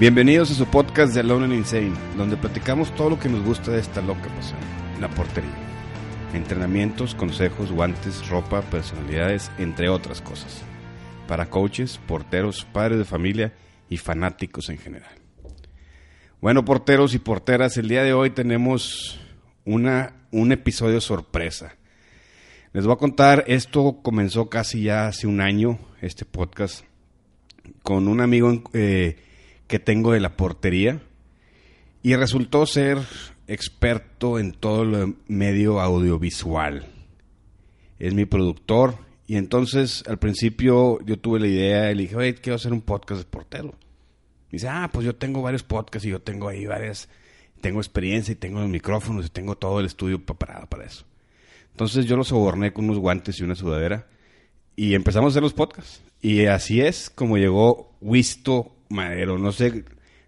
Bienvenidos a su podcast de Alone and Insane, donde platicamos todo lo que nos gusta de esta loca pasión, la portería. Entrenamientos, consejos, guantes, ropa, personalidades, entre otras cosas. Para coaches, porteros, padres de familia y fanáticos en general. Bueno, porteros y porteras, el día de hoy tenemos una, un episodio sorpresa. Les voy a contar, esto comenzó casi ya hace un año, este podcast, con un amigo eh, que tengo de la portería y resultó ser experto en todo el medio audiovisual. Es mi productor y entonces al principio yo tuve la idea y le oye, quiero hacer un podcast de portero. Y dice, ah, pues yo tengo varios podcasts y yo tengo ahí varias, tengo experiencia y tengo los micrófonos y tengo todo el estudio preparado para eso. Entonces yo lo soborné con unos guantes y una sudadera y empezamos a hacer los podcasts. Y así es como llegó Wisto Madero. No sé,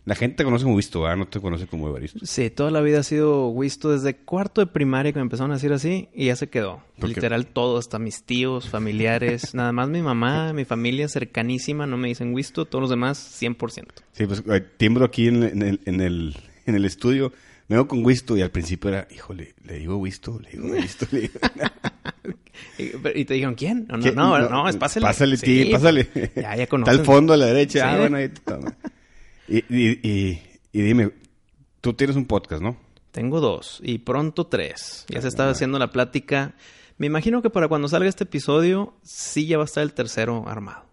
la gente te conoce como Wisto, ¿verdad? No te conoce como Evaristo. Sí, toda la vida ha sido Wisto desde cuarto de primaria que me empezaron a decir así y ya se quedó. Literal todo, hasta mis tíos, familiares, nada más mi mamá, mi familia cercanísima no me dicen Wisto, todos los demás 100%. Sí, pues eh, tiemblo aquí en, en el, en, el, en el estudio. Me veo con Wisto y al principio era, híjole, le digo Wisto, le digo Wisto, le digo... Y, te dijeron, ¿quién? No, no, ¿Qué? no, no, es pásale. Pásale, Sí, sí, pásale. Ya, ya Está conocen. al fondo a la derecha. Sí. Ah, bueno, ahí te toma. Y, y, y, y dime, tú tienes un podcast, ¿no? Tengo dos y pronto tres. Ya se estaba haciendo la plática. Me imagino que para cuando salga este episodio, sí ya va a estar el tercero armado.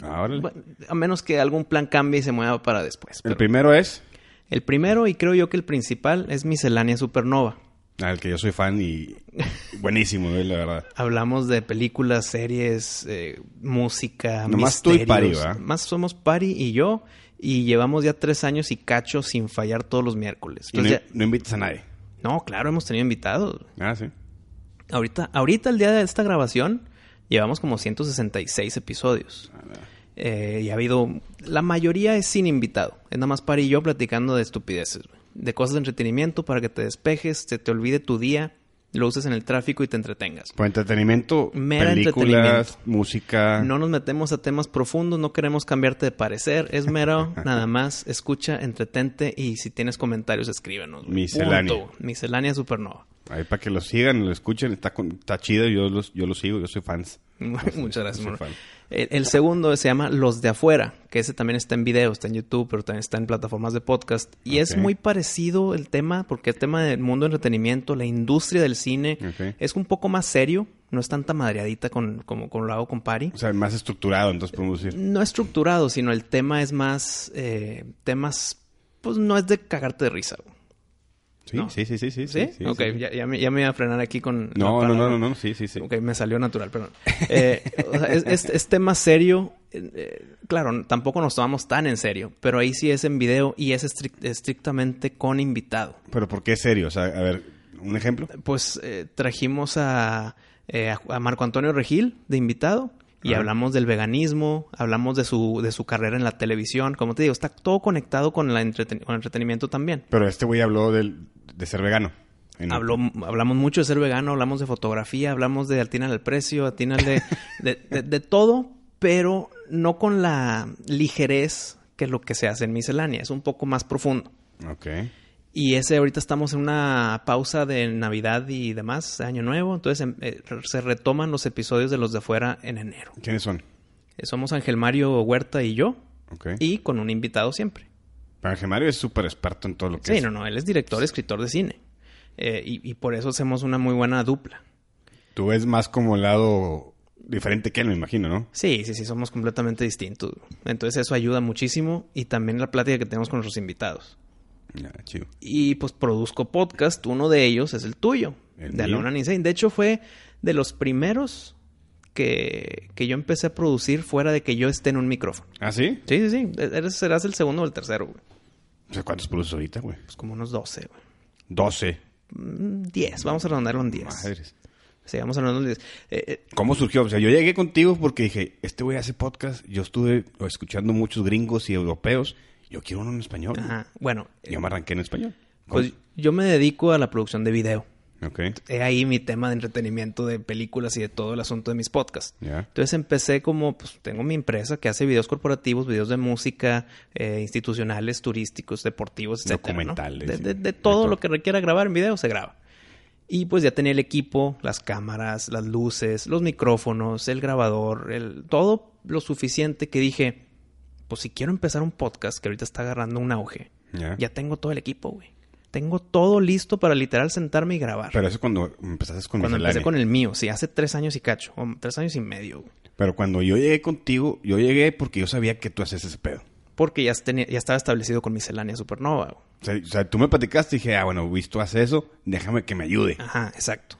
Bueno, a menos que algún plan cambie y se mueva para después. el primero es, El primero, y creo yo que el principal, es Miscelánea Supernova. al que yo soy fan y buenísimo, eh, la verdad. Hablamos de películas, series, eh, música, Nomás tú y. Pari, ¿verdad? Más somos Pari y yo, y llevamos ya tres años y cacho sin fallar todos los miércoles. No, Entonces ya- no invitas a nadie. no, claro, hemos tenido invitados. Ah, sí. Ahorita, ahorita el día de esta grabación, llevamos como 166 episodios. Eh, y ha habido. La mayoría es sin invitado. Es nada más Pari y yo platicando de estupideces. De cosas de entretenimiento para que te despejes, se te olvide tu día, lo uses en el tráfico y te entretengas. Por entretenimiento, Mera películas, entretenimiento. música. No nos metemos a temas profundos, no queremos cambiarte de parecer. Es mero, nada más. Escucha, entretente y si tienes comentarios, escríbenos. Miscelánea. Punto. Miscelánea Supernova. Ahí para que lo sigan, lo escuchen, está, con- está chido, yo, los, yo lo sigo, yo soy fans. Muchas gracias, Soy mono. fan. El, el segundo se llama Los de Afuera, que ese también está en video, está en YouTube, pero también está en plataformas de podcast. Y es muy parecido el tema, porque el tema del mundo del entretenimiento, la industria del cine, es un poco más serio, no es tanta madreadita con, como, como lo hago con Pari. O sea, más estructurado, entonces podemos decir. No estructurado, sino el tema es más, eh, temas, pues no es de cagarte de risa. güey. Sí, No. sí, sí, sí, sí. ¿Sí? sí, ok, sí. Ya, ya me, ya me iba a frenar aquí con... No, no, no, no, no, sí, sí, sí. Ok, me salió natural, perdón. Eh, o sea, es, es- es tema serio. eh, eh, claro, tampoco nos tomamos tan en serio, pero ahí sí es en video y es estric- estrictamente con invitado. Pero ¿por qué es serio? O sea, a ver, un ejemplo. Pues eh, trajimos a, eh, a- a Marco Antonio Regil de invitado y Ajá. hablamos del veganismo, hablamos de su, de su carrera en la televisión. Como te digo, está todo conectado con, la entreten- con el entretenimiento también. Pero este güey habló del, de ser vegano. En- Habló, hablamos mucho de ser vegano, hablamos de fotografía, hablamos de atinar el precio, atinar de, de, de- de todo, pero no con la ligerez que lo que se hace en miscelánea. Es un poco más profundo. Ok. Y ese ahorita estamos en una pausa de Navidad y demás, de Año Nuevo. Entonces em- eh, se retoman los episodios de los de afuera en enero. ¿Quiénes son? Eh, Somos Ángel Mario Huerta y yo, Ok. y con un invitado siempre. Pero Ángel Mario es súper experto en todo lo que Sí, es. no, no, él es director, escritor de cine. Eh, y, y por eso hacemos una muy buena dupla. Tú ves más como el lado diferente que él, me imagino, ¿no? Sí, sí, sí, somos completamente distintos. Entonces eso ayuda muchísimo y también la plática que tenemos con nuestros invitados. Ya, chido. Y pues produzco podcast, uno de ellos es el tuyo, ¿El de and Insane. De hecho fue de los primeros que, que yo empecé a producir fuera de que yo esté en un micrófono. ¿Ah, sí? Sí, sí, sí, eres, serás el segundo o el tercero, güey. O sea, ¿cuántos produces ahorita, güey? Pues como unos 12, güey. 12. Mm, 10, vamos a redondarlo en 10. Madres. Sí, vamos a redondarlo en 10. Eh, eh, ¿Cómo surgió? O sea, yo llegué contigo porque dije, este güey hace podcast. Yo estuve escuchando muchos gringos y europeos. Yo quiero uno en español. ajá. Bueno, yo me arranqué en español. pues yo me dedico a la producción de video. Ok. He ahí mi tema de entretenimiento de películas y de todo el asunto de mis podcasts. Ya. Entonces empecé como, pues tengo mi empresa que hace videos corporativos, videos de música, eh, institucionales, turísticos, deportivos, ¿no? Documentales, De, sí. de- de De todo todo. lo que requiera grabar en video se graba. Y pues ya tenía el equipo, las cámaras, las luces, los micrófonos, el grabador, el, todo lo suficiente que dije, pues si quiero empezar un podcast que ahorita está agarrando un auge, Ya. ya tengo todo el equipo, güey. Tengo todo listo para literal sentarme y grabar. Pero eso cuando empezaste con Cuando empecé con el mío, sí, hace tres años y cacho, o tres años y medio, güey. Pero cuando yo llegué contigo, yo llegué porque yo sabía que tú hacías ese pedo. Porque ya, tenía, ya estaba establecido con miscelánea supernova. güey. O sea, o sea, tú me platicaste y dije, ah, bueno, visto hace eso, déjame que me ayude. Ajá, exacto.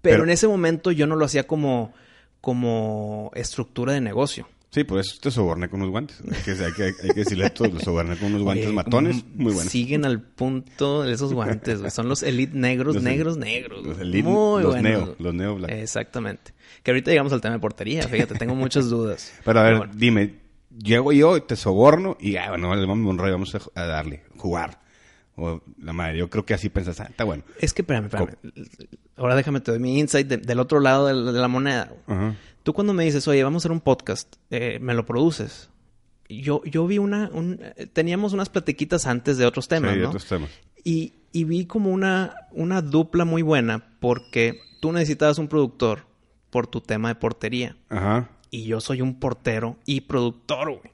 Pero, Pero- en ese momento yo no lo hacía como, como estructura de negocio. Sí, por eso te soborné con unos guantes. Hay que, hay que, hay que decirle esto, te soborné con unos guantes Oye, matones, muy buenos. Siguen al punto de esos guantes, güey. Son los Elite negros, Los negros, el- negros. los elite- Muy los buenos. neo, los neo black. Exactamente. Que ahorita llegamos al tema de portería, fíjate, tengo muchas dudas. Pero a ver, bueno. dime, llego yo, te soborno y, ah, bueno, vale, vamos vamos a, darle, jugar. O la madre, yo creo que así pensas, ah, está bueno. Es que, espérame, espérame. Ahora déjame te doy mi insight de- del otro lado de la, de la moneda. güey. Ajá. Tú cuando me dices, oye, vamos a hacer un podcast, eh, ¿me lo produces? Yo, yo vi una... un- teníamos unas platiquitas antes de otros temas, sí, ¿no? otros temas. Y, y vi como una, una dupla muy buena porque tú necesitabas un productor por tu tema de portería. Ajá. Y yo soy un portero y productor, güey.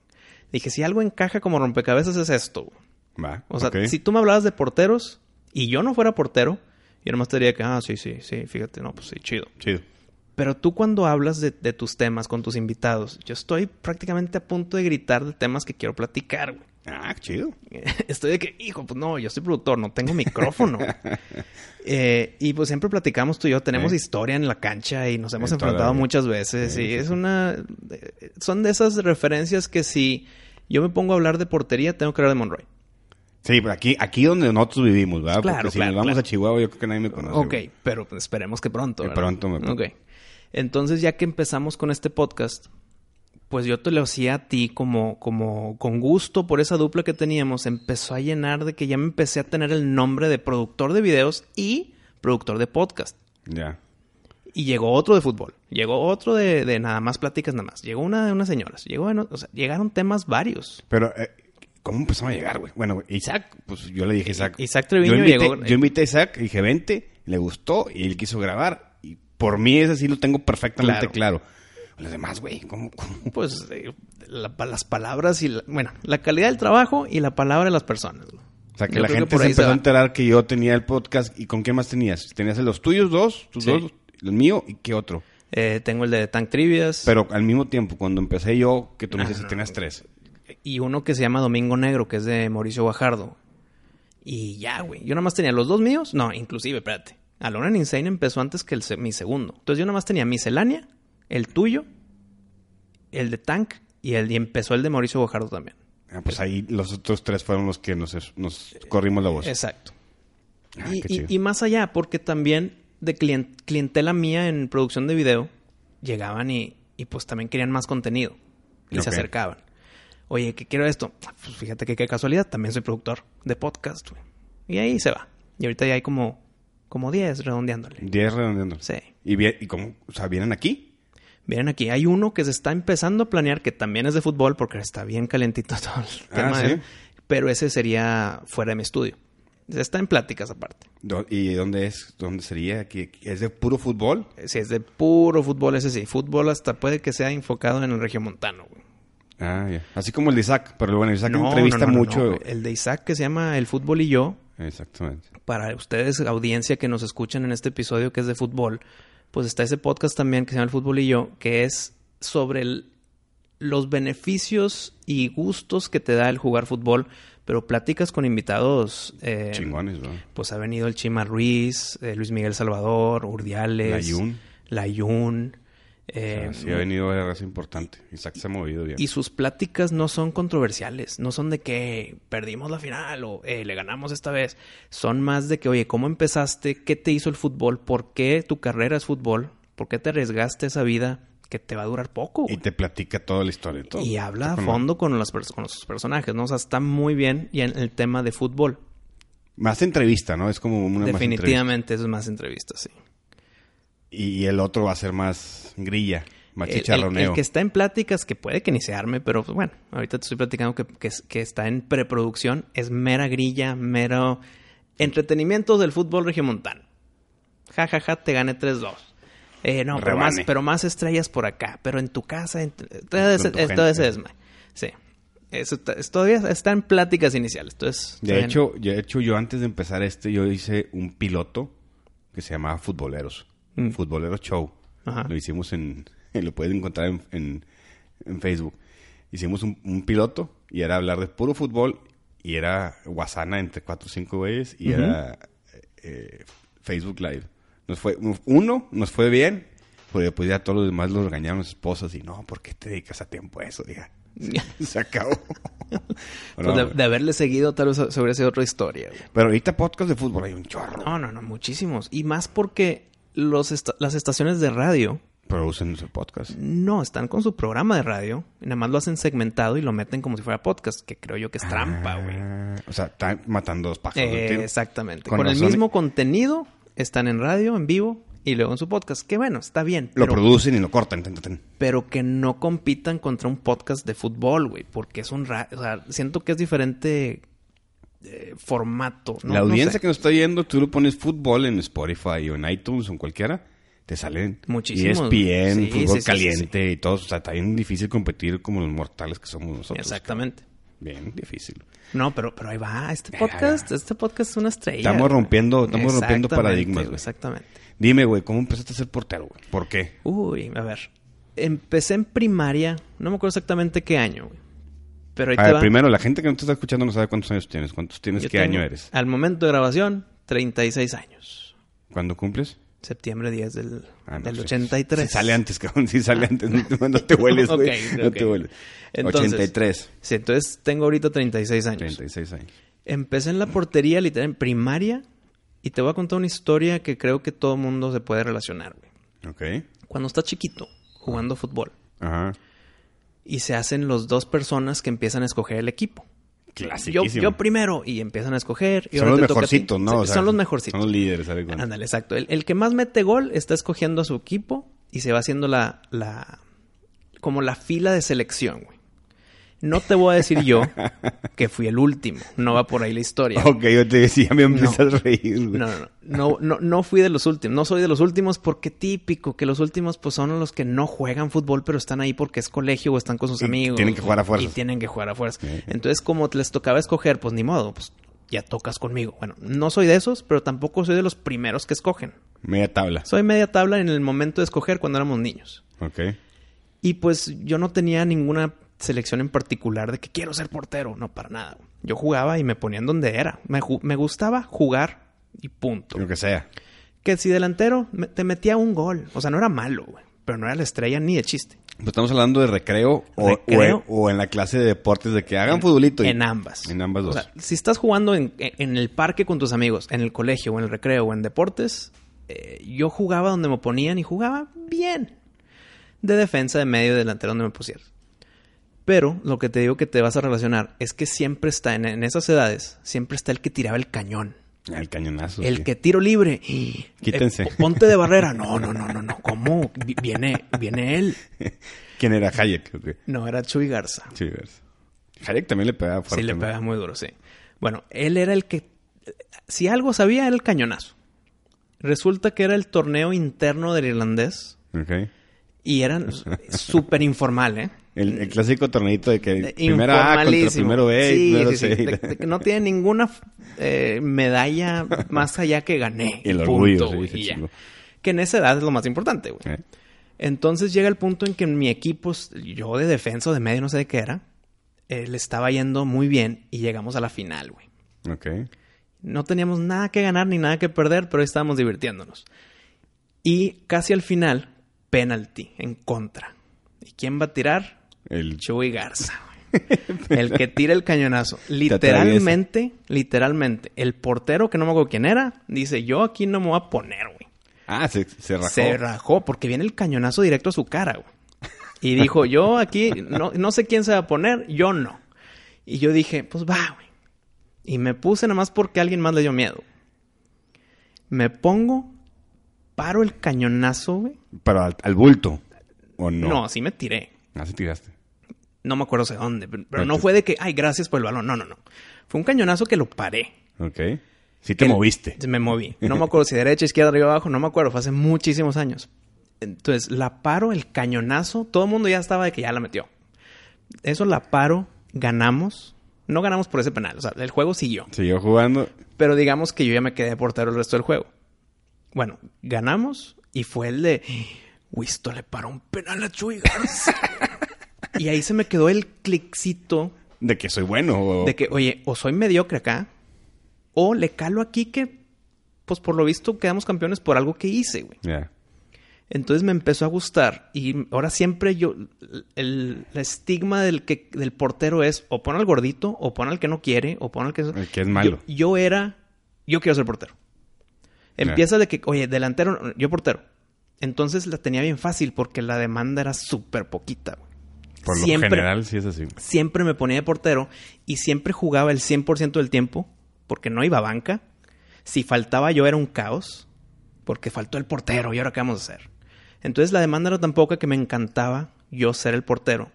Dije, si algo encaja como rompecabezas es esto, güey. Va. O sea, si tú me hablabas de porteros y yo no fuera portero, yo nomás te diría que, ah, sí, sí, sí, fíjate, no, pues sí, chido. Chido. Pero tú cuando hablas de, de tus temas con tus invitados, yo estoy prácticamente a punto de gritar de temas que quiero platicar, güey. Ah, chido. Estoy de que, hijo, pues no, yo soy productor, no tengo micrófono. Eh, y pues siempre platicamos tú y yo, tenemos historia en la cancha y nos hemos En enfrentado muchas veces. Sí, y sí, es una... Son de esas referencias que si yo me pongo a hablar de portería, tengo que hablar de Monroy. Sí, pero aquí, aquí donde nosotros vivimos, ¿verdad? Claro, Porque si claro, nos vamos claro. a Chihuahua, yo creo que nadie me conoce. Ok, güey. pero esperemos que pronto. Que ¿verdad? pronto me- Ok. Entonces, ya que empezamos con este podcast, pues yo te lo hacía a ti como, como con gusto por esa dupla que teníamos. Empezó a llenar de que ya me empecé a tener el nombre de productor de videos y productor de podcast. Ya. Y llegó otro de fútbol. Llegó otro de, de nada más pláticas nada más. Llegó una de unas señoras. Llegó, o- sea, llegaron temas varios. Pero, eh, ¿cómo empezamos a llegar, güey? Bueno, Isaac, pues yo le dije Isaac. Isaac Treviño yo invité, llegó- Yo invité a Isaac, dije, vente, le gustó y él quiso grabar. Por mí ese sí lo tengo perfectamente claro. Los demás, güey, ¿cómo, cómo? Pues eh, la- las palabras y la, bueno, la calidad del trabajo y la palabra de las personas. güey. O sea, que Yo la que gente se empezó a enterar que yo tenía el podcast. ¿Y con qué más tenías? ¿Tenías los tuyos dos? ¿Tus Sí. dos? ¿El mío? ¿Y qué otro? Eh, tengo el de Tank Trivias. Pero al mismo tiempo, cuando empecé yo, que tú me dices no. tenías tres. Y uno que se llama Domingo Negro, que es de Mauricio Guajardo. Y ya, güey. Yo nada más tenía los dos míos. No, inclusive, espérate. Alone and Insane empezó antes que el mi segundo. Entonces yo nada más tenía Miscelánea, el tuyo, el de Tank y, el, y empezó el de Mauricio Guajardo también. Ah, pues ahí los otros tres fueron los que nos, nos corrimos la voz. Exacto. Ah, y, y- más allá, porque también de clien- clientela mía en producción de video, llegaban y, y pues también querían más contenido. Y se acercaban. Oye, ¿qué quiero esto? Ah, Pues fíjate que qué casualidad, también soy productor de podcast, güey. Y ahí se va. Y ahorita ya hay como, como 10 redondeándole. Diez redondeando. Sí. ¿Y, bien, ¿Y cómo? O sea, ¿vienen aquí? Miren aquí, hay uno que se está empezando a planear, que también es de fútbol, porque está bien calentito todo el Ah, tema. ¿sí? ese, pero ese sería fuera de mi estudio. Está en pláticas aparte. ¿Y dónde es? ¿Dónde sería? ¿Aquí- ¿Es de puro fútbol? Si es de puro fútbol, ese sí. Fútbol hasta puede que sea enfocado en el regiomontano, güey. Ah, ya. Así como el de Isaac. Pero bueno, Isaac No, entrevista no, no, no, mucho. no. El de Isaac que se llama El Fútbol y Yo. Exactamente. Para ustedes, audiencia que nos escuchan en este episodio que es de fútbol, pues está ese podcast también que se llama El Fútbol y Yo, que es sobre el- los beneficios y gustos que te da el jugar fútbol, pero platicas con invitados. eh, Chingones, ¿no? Pues ha venido el Chima Ruiz, eh, Luis Miguel Salvador, Urdiales. Layún. Layún, O sea, eh, sí ha venido a importante. Isaac se ha movido bien. y sus pláticas no son controversiales, no son de que perdimos la final o eh, le ganamos esta vez. Son más de que, oye, ¿cómo empezaste? ¿Qué te hizo el fútbol? ¿Por qué tu carrera es fútbol? ¿Por qué te arriesgaste esa vida que te va a durar poco? Y te platica toda la historia. Todo. Y habla a fondo con, las con los personajes, ¿no? O sea, está muy bien y en el tema de fútbol. Más entrevista, ¿no? Es como una Definitivamente es más entrevista, sí. Y el otro va a ser más grilla, más El- chicharroneo. El, el que está en pláticas, que puede que ni se arme, pero pues, bueno, ahorita te estoy platicando que, que, que está en preproducción, es mera grilla, mero entretenimiento del fútbol regiomontano. Ja, ja, ja, te gané 3-2. Eh, no, pero más, pero más estrellas por acá, pero en tu casa, en tu- todo ese, es- todo ese desma- Sí. Eso está- es- todavía está en pláticas iniciales. Entonces, De hecho, de hecho, yo antes de empezar este, yo hice un piloto que se llamaba Futboleros. Mm. Futboleros Show. Ajá. Lo hicimos en... Lo pueden encontrar en, en- en Facebook. Hicimos un, un piloto y era hablar de puro fútbol y era Guasana entre cuatro o cinco güeyes y era eh, Facebook Live. Nos fue... Uno, nos fue bien, porque después ya todos los demás los regañaron las esposas y no, ¿por qué te dedicas a tiempo a eso? Diga. Se acabó. pues, de, de haberle seguido, tal vez hubiera sido otra historia. güey. Pero ahorita podcast de fútbol hay un chorro. No, no, no, muchísimos. Y más porque los las estaciones de radio Producen su podcast. no están con su programa de radio. y Nada más lo hacen segmentado y lo meten como si fuera podcast, que creo yo que es trampa, güey. Ah, o sea, están matando dos pájaros. Eh, exactamente. Con Con, el mismo contenido, están en radio, en vivo y luego en su podcast. Que bueno, está bien. Lo pero, producen y lo cortan. tan, tan, tan. pero que no compitan contra un podcast de fútbol, güey. Porque es un... ra- O sea, siento que es diferente eh, formato. ¿no? La No audiencia sé. que nos está yendo, tú lo pones fútbol en Spotify o en iTunes o en cualquiera, te salen Muchísimos. ESPN, Sí, fútbol sí, sí, caliente y todo. O sea, está bien difícil competir como los mortales que somos nosotros. Exactamente. Bien difícil. No, pero, pero ahí va. Este podcast, este podcast es una estrella. Estamos rompiendo- estamos rompiendo paradigmas, güey. Exactamente. Dime, güey, ¿cómo empezaste a ser portero, güey? ¿Por qué? Uy, a ver. Empecé en primaria. No me acuerdo exactamente qué año, güey. Pero ahí A te ver, va. primero, la gente que no te está escuchando no sabe cuántos años tienes. ¿Cuántos tienes? Yo ¿Qué tengo, año eres? Al momento de grabación, 36 años. ¿Cuándo cumples? Septiembre 10 del, Ah, no, del sí. 83. Sí sale antes, cabrón. Sí sale antes. No, no te hueles, güey. Ok, no te hueles. Entonces- 83. Sí, entonces tengo ahorita 36 años. 36 años. Empecé en la portería, literal, en primaria. Y te voy a contar una historia que creo que todo mundo se puede relacionar, güey. Ok. Cuando estás chiquito, jugando fútbol, Ajá. Y se hacen los dos personas que empiezan a escoger el equipo. Yo, yo primero, y empiezan a escoger. Y Son los mejorcitos, ¿no? Sí, O sea, son los mejorcitos. Son los líderes. Ándale, exacto. El, el que más mete gol está escogiendo a su equipo y se va haciendo la, la como la fila de selección, güey. No te voy a decir yo que fui el último. No va por ahí la historia. Ok, yo te decía, me empecé a reír, güey. No, no, no, no, no, no fui de los últimos. No soy de los últimos porque típico que los últimos pues son los que no juegan fútbol pero están ahí porque es colegio o están con sus Y amigos. tienen que jugar a. Y tienen que jugar a fuerza. Entonces como les tocaba escoger, pues ni modo, pues ya tocas conmigo. Bueno, no soy de esos, pero tampoco soy de los primeros que escogen. Media tabla. Soy media tabla en el momento de escoger cuando éramos niños. Ok. Y pues yo no tenía ninguna selección en particular de que quiero ser portero. No, para nada. Yo jugaba y me ponían donde era. Me, me gustaba jugar y punto. Lo que sea. Que si delantero me- te metía un gol. O sea, no era malo, güey. Pero no era la estrella ni de chiste. Pues estamos hablando de recreo o, Recreo. o- o en la clase de deportes de que hagan futbolito. y- En ambas. En ambas O dos. sea, si estás jugando en, en el parque con tus amigos, en el colegio o en el recreo o en deportes, eh, yo jugaba donde me ponían y jugaba bien. De defensa, de medio, de delantero, donde me pusieras. Pero lo que te digo que te vas a relacionar es que siempre está, en, en esas edades, siempre está el que tiraba el cañón. el cañonazo. El sí. que tiro libre. Quítense. Eh, ponte de barrera. No, no, no, no, no. ¿Cómo? Vi- Viene, viene él. ¿Quién era Hayek? No, era Chuy Garza. Sí, ves. Hayek también le pegaba fuerte. Sí, le ¿no? pega muy duro, sí. Bueno, él era el que... Si algo sabía, era el cañonazo. Resulta que era el torneo interno del irlandés Ok. y era súper informal, ¿eh? El, el clásico torneito de que Eh, primera A contra primero B Sí, primero sí, sí. C. De- de que no tiene ninguna eh, medalla más allá que gané. El orgullo, punto, güey, se y ya. Que en esa edad es lo más importante, güey. ¿Eh? Entonces llega el punto en que en mi equipo, yo de defensa o de medio, no sé de qué era, eh, le estaba yendo muy bien y llegamos a la final, güey. Ok. No teníamos nada que ganar ni nada que perder, pero estábamos divirtiéndonos. Y casi al final, penalti en contra. ¿Y quién va a tirar? El Chuy Garza. el que tira el cañonazo. Literalmente, literalmente, el portero, que no me acuerdo quién era, dice, yo aquí no me voy a poner, güey. Ah, se, se rajó. Se rajó porque viene el cañonazo directo a su cara, güey. Y dijo, yo aquí, no, no sé quién se va a poner, yo no. Y yo dije, pues va, güey. Y me puse nada más porque alguien más le dio miedo. Me pongo, paro el cañonazo, güey. Pero al, al bulto. ¿O no? No, así me tiré. Así tiraste. No me acuerdo de dónde, pero, no fue de que, ay, gracias por el balón. No, no, no. Fue un cañonazo que lo paré. Ok. Sí te moviste. Me moví. No me acuerdo si derecha, izquierda, arriba, abajo. No me acuerdo. Fue hace muchísimos años. Entonces, la paro, el cañonazo. Todo el mundo ya estaba de que ya la metió. Eso la paro. Ganamos. No ganamos por ese penal. O sea, el juego siguió. Siguió jugando. Pero digamos que yo ya me quedé portero el resto del juego. Bueno, ganamos. Y fue el de... Wisto le paró un penal a Chuy Garza. y ahí se me quedó el cliccito De que soy bueno. O... de que, oye, o soy mediocre acá, o le calo aquí que, pues por lo visto, quedamos campeones por algo que hice, güey. Entonces me empezó a gustar. Y ahora siempre yo, el, el estigma del, que, del portero es o pon al gordito, o pon al que no quiere, o pon al que... El que es malo. Yo, yo era, yo quiero ser portero. Empieza de que, oye, delantero, yo portero. Entonces la tenía bien fácil porque la demanda era súper poquita, güey. Por lo Siempre- general sí es así. siempre me ponía de portero y siempre jugaba el 100% del tiempo porque no iba a banca. Si faltaba yo era un caos porque faltó el portero y ahora qué vamos a hacer. Entonces la demanda era tan poca que me encantaba yo ser el portero.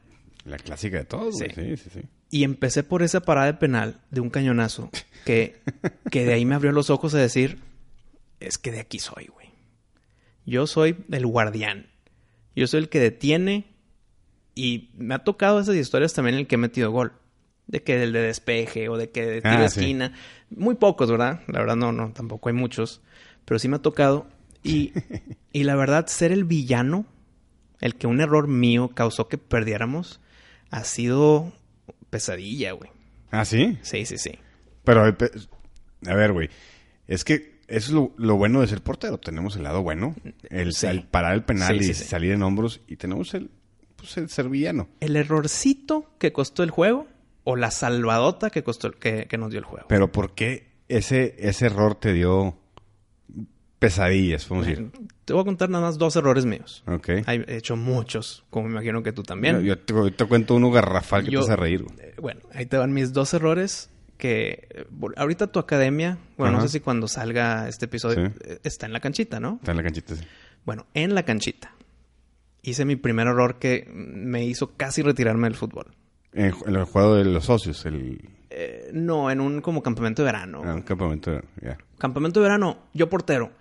La clásica de todos. Sí. güey. Sí, sí, sí. Y empecé por esa parada de penal de un cañonazo que, que de ahí me abrió los ojos a decir, es que de aquí soy, güey. Yo soy el guardián. Yo soy el que detiene y me ha tocado esas historias también en el que he metido gol. De que el de despeje o de que de tiro Ah, sí. esquina. Muy pocos, ¿verdad? La verdad no, no, tampoco hay muchos. Pero sí me ha tocado. Y, y la verdad, ser el villano, el que un error mío causó que perdiéramos, ha sido pesadilla, güey. Ah, sí. Sí, sí, sí. Pero, eh, a ver, güey. Es que eso es lo, lo bueno de ser portero. Tenemos el lado bueno. El, Sí. el parar el penal Sí, y sí. salir en hombros. Y tenemos el, pues, el ser villano. ¿El errorcito que costó el juego o la salvadota que costó que, que nos dio el juego? Pero ¿por qué ese, ese error te dio pesadillas, vamos a decir? Te voy a contar nada más dos errores míos. Ok. He hecho muchos, como me imagino que tú también. Yo, yo te, yo te cuento uno garrafal que Yo- te hace reír. güey. Eh, bueno, ahí te van mis dos errores que... Ahorita tu academia, bueno, no sé si cuando salga este episodio, Sí. eh, está en la canchita, ¿no? Está en la canchita. sí. Bueno, en la canchita. Hice mi primer error que me hizo casi retirarme del fútbol. En, el juego de los socios, el, Eh, no, en un como campamento de verano. en un campamento. Ya. Campamento de verano, yo portero.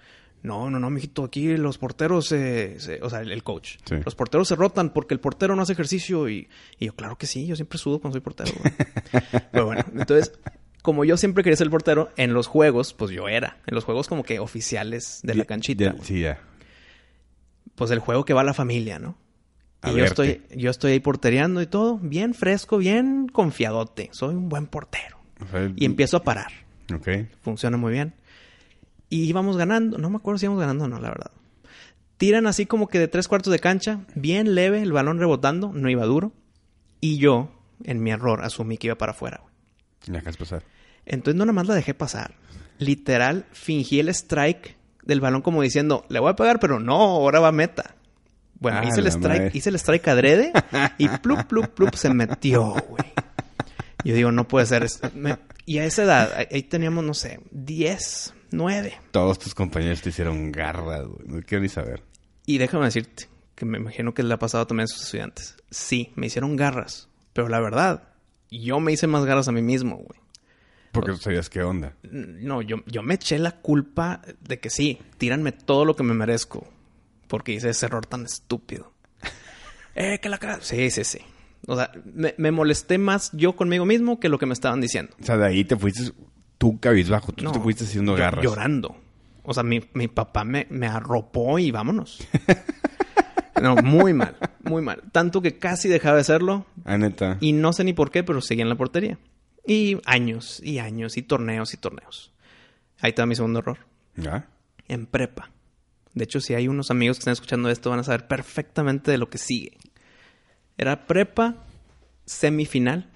No, no, no, mijito, aquí los porteros, se- se- o sea, el, el coach. Sí. Los porteros se rotan porque el portero no hace ejercicio y, y yo, claro que sí, yo siempre sudo cuando soy portero. güey". Pero bueno, entonces, como yo siempre quería ser el portero, en los juegos, pues yo era. En los juegos como que oficiales de la canchita. sí, ya. Pues el juego que va a la familia, ¿no? A Y yo estoy, yo estoy ahí portereando y todo, bien fresco, bien confiadote. Soy un buen portero. O sea, el- Y empiezo a parar. Ok. Funciona muy bien. Y íbamos ganando. No me acuerdo si íbamos ganando o no, la verdad. Tiran así como que de tres cuartos de cancha. Bien leve, el balón rebotando. No iba duro. Y yo, en mi error, asumí que iba para afuera. La dejas pasar. Entonces no nada más la dejé pasar. Literal, fingí el strike del balón como diciendo, le voy a pegar, pero no, ahora va meta. Bueno, Ah, hice el strike, madre. hice el strike adrede y plup, plup, plup se metió, güey. Yo digo, no puede ser. me- Y a esa edad, ahí- ahí teníamos, no sé, 10, 9. Todos tus compañeros te hicieron garras, güey. No quiero ni saber. Y déjame decirte, que me imagino que le ha pasado también a sus estudiantes. Sí, me hicieron garras, pero la verdad, yo me hice más garras a mí mismo, güey. Porque no sabías qué onda. No, yo, yo me eché la culpa de que sí, tíranme todo lo que me merezco. Porque hice ese error tan estúpido. eh, que la cara. Sí, sí, sí. O sea, me, me molesté más yo conmigo mismo que lo que me estaban diciendo. O sea, de ahí te fuiste tú cabizbajo. Tú No, te fuiste haciendo garras. Llorando. O sea, mi, mi papá me, me arropó y vámonos. no, muy mal, muy mal. Tanto que casi dejaba de hacerlo Ah, neta. y no sé ni por qué, pero seguía en la portería. Y años y años y torneos y torneos. Ahí está mi segundo error. ¿Ya? en prepa. De hecho, si hay unos amigos que están escuchando esto, van a saber perfectamente de lo que sigue. Era prepa, semifinal,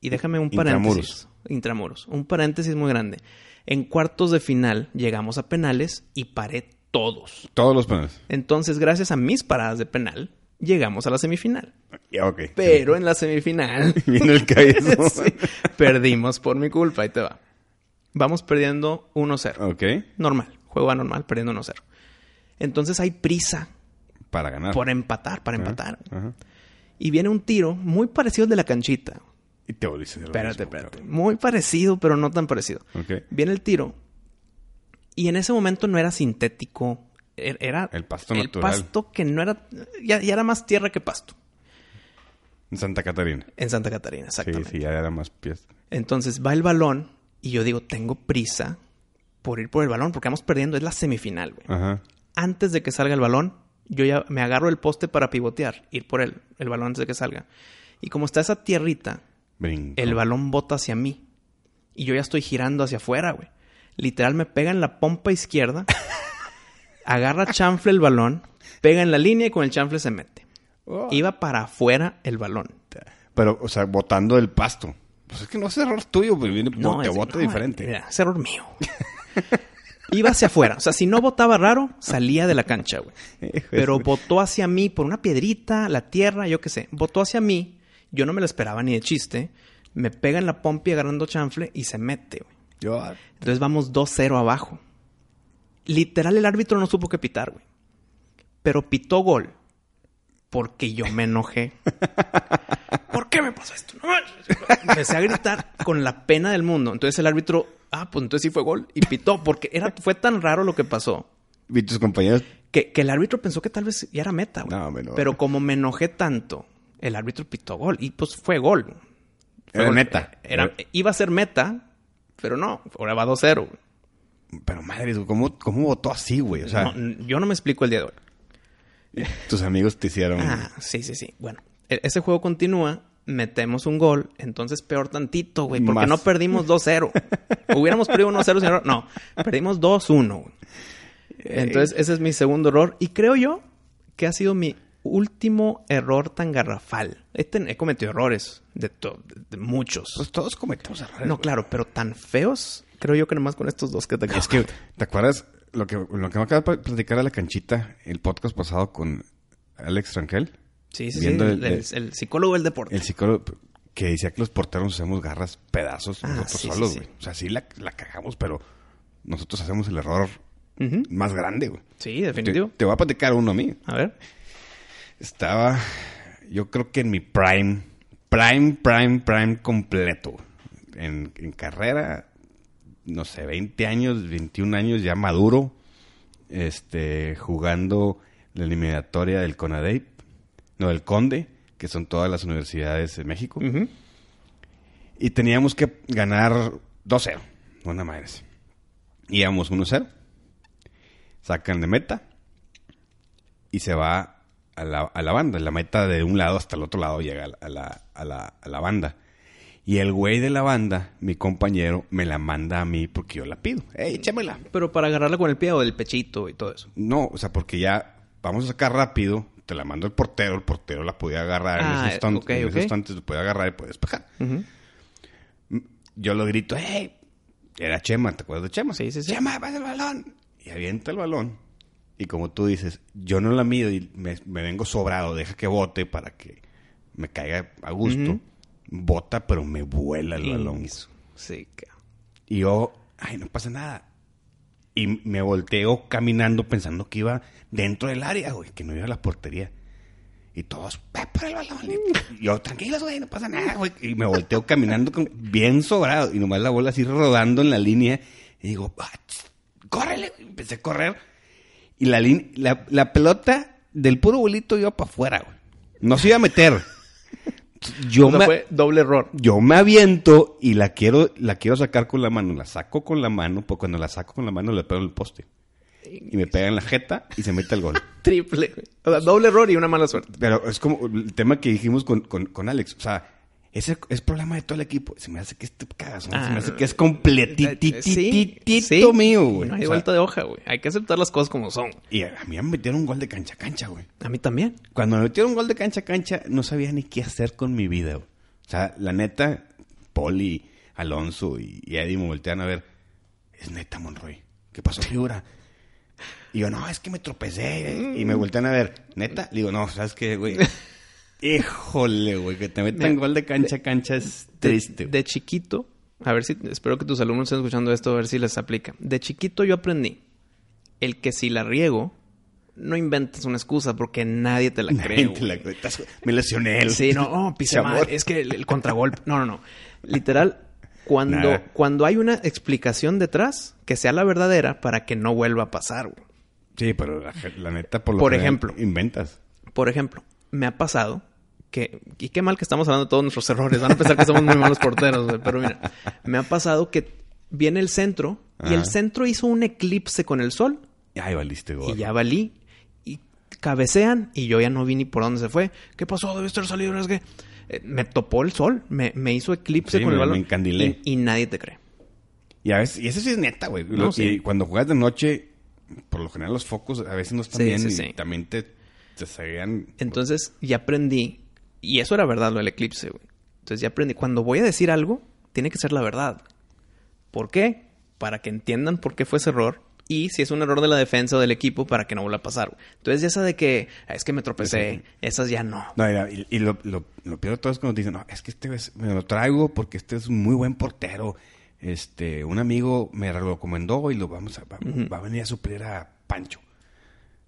y déjame un paréntesis. Intramuros. Un paréntesis muy grande. En cuartos de final llegamos a penales y paré todos. Todos los penales. Entonces, gracias a mis paradas de penal, llegamos a la semifinal. Pero en la semifinal Viene el cabezo. sí, perdimos por mi culpa. Ahí te va. Vamos perdiendo 1-0. Ok. Normal. Juego va normal, perdiendo 1-0. Entonces hay prisa Para ganar. por empatar, para empatar. Y viene un tiro muy parecido al de la canchita. Y te volviste lo Espérate, espérate. Muy parecido, pero no tan parecido. Viene el tiro. Y en ese momento no era sintético. Er- Era El pasto el natural. pasto que no era... Ya, ya era más tierra que pasto. En Santa Catarina. En Santa Catarina, exactamente. Sí, sí, ya era más pies. Entonces va el balón y yo digo, tengo prisa por ir por el balón porque vamos perdiendo. Es la semifinal, güey. Ajá. Antes de que salga el balón, yo ya me agarro el poste para pivotear, ir por el, el balón antes de que salga. Y como está esa tierrita, Brinco. el balón bota hacia mí. Y yo ya estoy girando hacia afuera, güey. Literal me pega en la pompa izquierda, agarra chanfle el balón, pega en la línea y con el chanfle se mete. Oh. Iba para afuera el balón. Pero, o sea, botando el pasto. Pues es que no es error tuyo, pero viene No, bote, es- no, diferente. Mira, es error mío. Iba hacia afuera. O sea, si no botaba raro, salía de la cancha, güey. Pero botó hacia mí por una piedrita, la tierra, yo qué sé. Botó hacia mí. Yo no me lo esperaba ni de chiste. Me pega en la pompi agarrando chanfle y se mete, güey. Yo, Entonces vamos 2-0 abajo. Literal, el árbitro no supo qué pitar, güey. Pero pitó gol. Porque yo me enojé. ¿Por qué me pasó esto? No. Empecé a gritar con la pena del mundo. Entonces el árbitro, ah, pues entonces sí fue gol. Y pitó, porque era, fue tan raro lo que pasó. vi tus compañeros. Que, que el árbitro pensó que tal vez ya era meta, güey. No, hombre, no. Pero como me enojé tanto, el árbitro pitó gol. Y pues fue gol. Fue Era gol. meta. Era, iba a ser meta, pero no. Ahora va 2-0. güey. Pero madre, ¿cómo, cómo votó así, güey? O sea, No, yo no me explico el día de hoy. Tus amigos te hicieron. Ah, sí, sí, sí. Bueno, e- ese juego continúa, metemos un gol, entonces peor tantito, güey, porque Más. no perdimos 2-0. Hubiéramos perdido 1-0 sin error. No, perdimos 2-1. güey. Entonces, ese es mi segundo error. Y creo yo que ha sido mi último error tan garrafal. He, cometido errores de, to- de- de muchos. Pues todos cometemos errores. no, güey. claro, pero tan feos, creo yo que nomás con estos dos que te Es que, ¿te acuerdas lo que, lo que me acaba de platicar a la canchita, el podcast pasado con Alex Rangel? Sí, sí, El, el- el- el psicólogo del deporte. El psicólogo que decía que los porteros hacemos garras pedazos Ah, nosotros sí, solos, sí. güey. O sea, sí la, la cagamos, pero nosotros hacemos el error más grande, güey. Sí, Te, definitivo. te voy a platicar uno a mí. A ver. Estaba, yo creo que en mi prime, prime, prime, prime completo. En, en carrera, no sé, 20 años, 21 años, ya maduro, este, jugando la eliminatoria del CONADEIP, no, del CONDE, que son todas las universidades de México. Y teníamos que ganar 2-0. Una madre. Íbamos 1-0. Sacan de meta. Y se va a la, a la banda. La meta de un lado hasta el otro lado llega a la, a la, a la banda. Y el güey de la banda, mi compañero, me la manda a mí porque yo la pido. ¡Ey, échamela! Pero para agarrarla con el pie o del pechito y todo eso. No, o sea, porque ya vamos a sacar rápido. Te la mando el portero. El portero la podía agarrar en Ah, ese instante. ok, en ese ok. instante puede agarrar y puede despejar. Ujú. yo lo grito, ¡hey! Era Chema, ¿te acuerdas de Chema? Sí, sí, sí. Chema, pasa el balón. Y avienta el balón. Y como tú dices, yo no la mido y me, me vengo sobrado, deja que bote para que me caiga a gusto. Bota, pero me vuela el balón. Sí, Y yo, ay, no pasa nada. Y me volteo caminando pensando que iba dentro del área, güey, que no iba a la portería. Y todos, ve por el balón. Y yo, tranquilos, güey, no pasa nada, güey. Y me volteo caminando con- bien sobrado. Y nomás la bola así rodando en la línea. Y digo, ah, córrele. güey. Empecé a correr. Y la, la, la pelota del puro bolito iba para afuera, güey. No se iba a meter. Yo me, fue doble error. yo me aviento y la quiero, la quiero sacar con la mano. La saco con la mano, porque cuando la saco con la mano le pego en el poste. Y me pega en la jeta y se mete el gol. Triple. O sea, doble error y una mala suerte. Pero es como el tema que dijimos con, con, con Alex. O sea, ese es problema de todo el equipo. Se me hace que este cagazón, se me hace que es completititito Sí, mío, y güey. No hay O sea, vuelta de hoja, güey. Hay que aceptar las cosas como son. y a mí me metieron un gol de cancha a cancha, güey. A mí también. Cuando me metieron un gol de cancha a cancha, no sabía ni qué hacer con mi vida, güey. O sea, la neta, Poli, Alonso y, y Eddie me voltean a ver. Es neta, Monroy. ¿Qué pasó, figura? Y yo, no, es que me tropecé. eh". Y me voltean a ver. ¿Neta? Le digo, no, ¿sabes qué, güey? Híjole, güey, que te metan gol de cancha a cancha es triste. De, chiquito, A ver si, espero que tus alumnos estén escuchando esto, a ver si les aplica. De chiquito yo aprendí el que si la riego, no inventes una excusa porque nadie te la cree. Nadie te la cree. Me lesioné. Sí, no, oh, mal. Es que el, el contragolpe. No, no, no. Literal, cuando, Nada. cuando hay una explicación detrás, que sea la verdadera para que no vuelva a pasar, güey. Sí, pero la, la neta, por lo Por ejemplo. Inventas. Por ejemplo, me ha pasado que... Y qué mal que estamos hablando de todos nuestros errores. Van a pensar que somos muy malos porteros. Pero mira, me ha pasado que viene el centro y el centro hizo un eclipse con el sol Ay, valiste, güey. y ya valí. Y cabecean y yo ya no vi ni por dónde se fue. ¿Qué pasó? Debe estar salido. Es que eh, me topó el sol. Me, me hizo eclipse Sí, con me- el balón. me encandilé. Y, y nadie te cree. Y a veces, y eso sí es neta, güey. No, Lo- sí. Y cuando juegas de noche, por lo general los focos a veces no están Sí, bien y también te, te cegan. Entonces ya aprendí. Y eso era verdad, lo del eclipse, güey. Entonces ya aprendí. Cuando voy a decir algo, tiene que ser la verdad. ¿Por qué? Para que entiendan por qué fue ese error. Y si es un error de la defensa o del equipo, para que no vuelva a pasar. güey. Entonces, ya esa de que "Ah, es que me tropecé, esas ya no. No, mira, y, y lo, lo, lo peor de todo es cuando dicen, no, es que este es- me lo traigo porque este es un muy buen portero. Este, un amigo me lo recomendó y lo vamos a, va, va a venir a suplir a Pancho.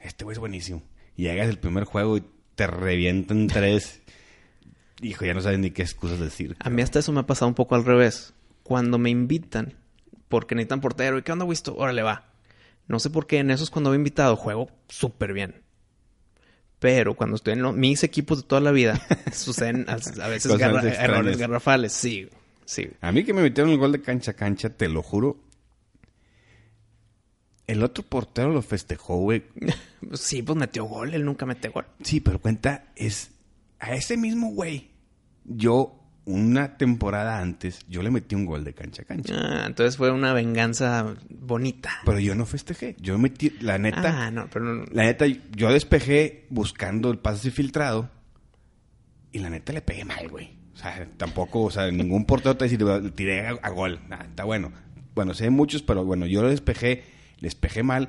Este güey es buenísimo. Y llegas el primer juego y te revientan tres. Hijo, ya no sabes ni qué excusas decir. A mí hasta eso me ha pasado un poco al revés. Cuando me invitan, porque necesitan portero, ¿y qué onda, Wisto? Órale, va. No sé por qué en esos cuando me he invitado juego súper bien. Pero cuando estoy en lo- mis equipos de toda la vida, suceden a, a veces garra- errores garrafales. Sí, sí. A mí que me metieron el gol de cancha a cancha, te lo juro. El otro portero lo festejó, güey. Sí, pues metió gol, él nunca mete gol. Sí, pero cuenta, es a ese mismo güey. Yo, una temporada antes, yo le metí un gol de cancha a cancha. Ah, entonces fue una venganza bonita. Pero yo no festejé. Yo metí, la neta, Ah, no, pero no. la neta, yo despejé buscando el pase filtrado. Y la neta le pegué mal, güey. O sea, tampoco, o sea, ningún portero te dice, "Le tiré a, a gol. Nah, está bueno. Bueno, sé muchos, pero bueno, yo lo despejé, despejé mal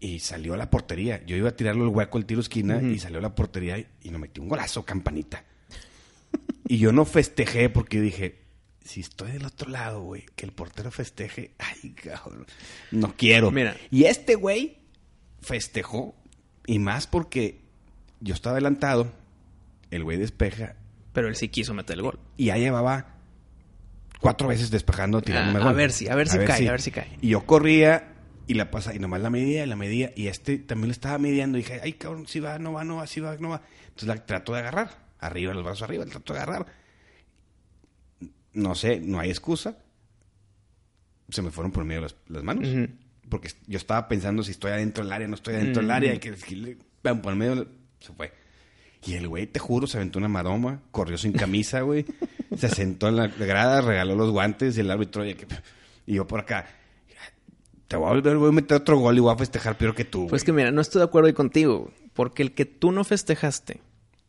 y salió a la portería. Yo iba a tirarlo al hueco el tiro esquina y salió a la portería y, y nos metió un golazo, campanita. Y yo no festejé porque dije, si estoy del otro lado, güey, que el portero festeje, ay, cabrón, no quiero. Mira. Y este güey festejó y más porque yo estaba adelantado, el güey despeja Pero él sí quiso meter el gol. y ya llevaba cuatro veces despejando, tirándome Ah, a gol. ver si- a ver si cae, a ver si cae. Y yo corría y la pasa, y nomás la medía y la medía, y este también lo estaba midiendo, y dije, ay cabrón, si va, no va, no va, si va, no va. Entonces la trato de agarrar, arriba, los brazos arriba, la trato de agarrar. No sé, no hay excusa. Se me fueron por medio las, las manos. Porque yo estaba pensando si estoy adentro del área, no estoy adentro del área, y que, que- por medio se fue. Y el güey, te juro, se aventó una maroma, corrió sin camisa, güey. se sentó en la grada, regaló los guantes y el árbitro, y, yo por acá, te voy a, volver, voy a meter otro gol y voy a festejar peor que tú, Pues güey. que mira, no estoy de acuerdo ahí contigo, porque el que tú no festejaste.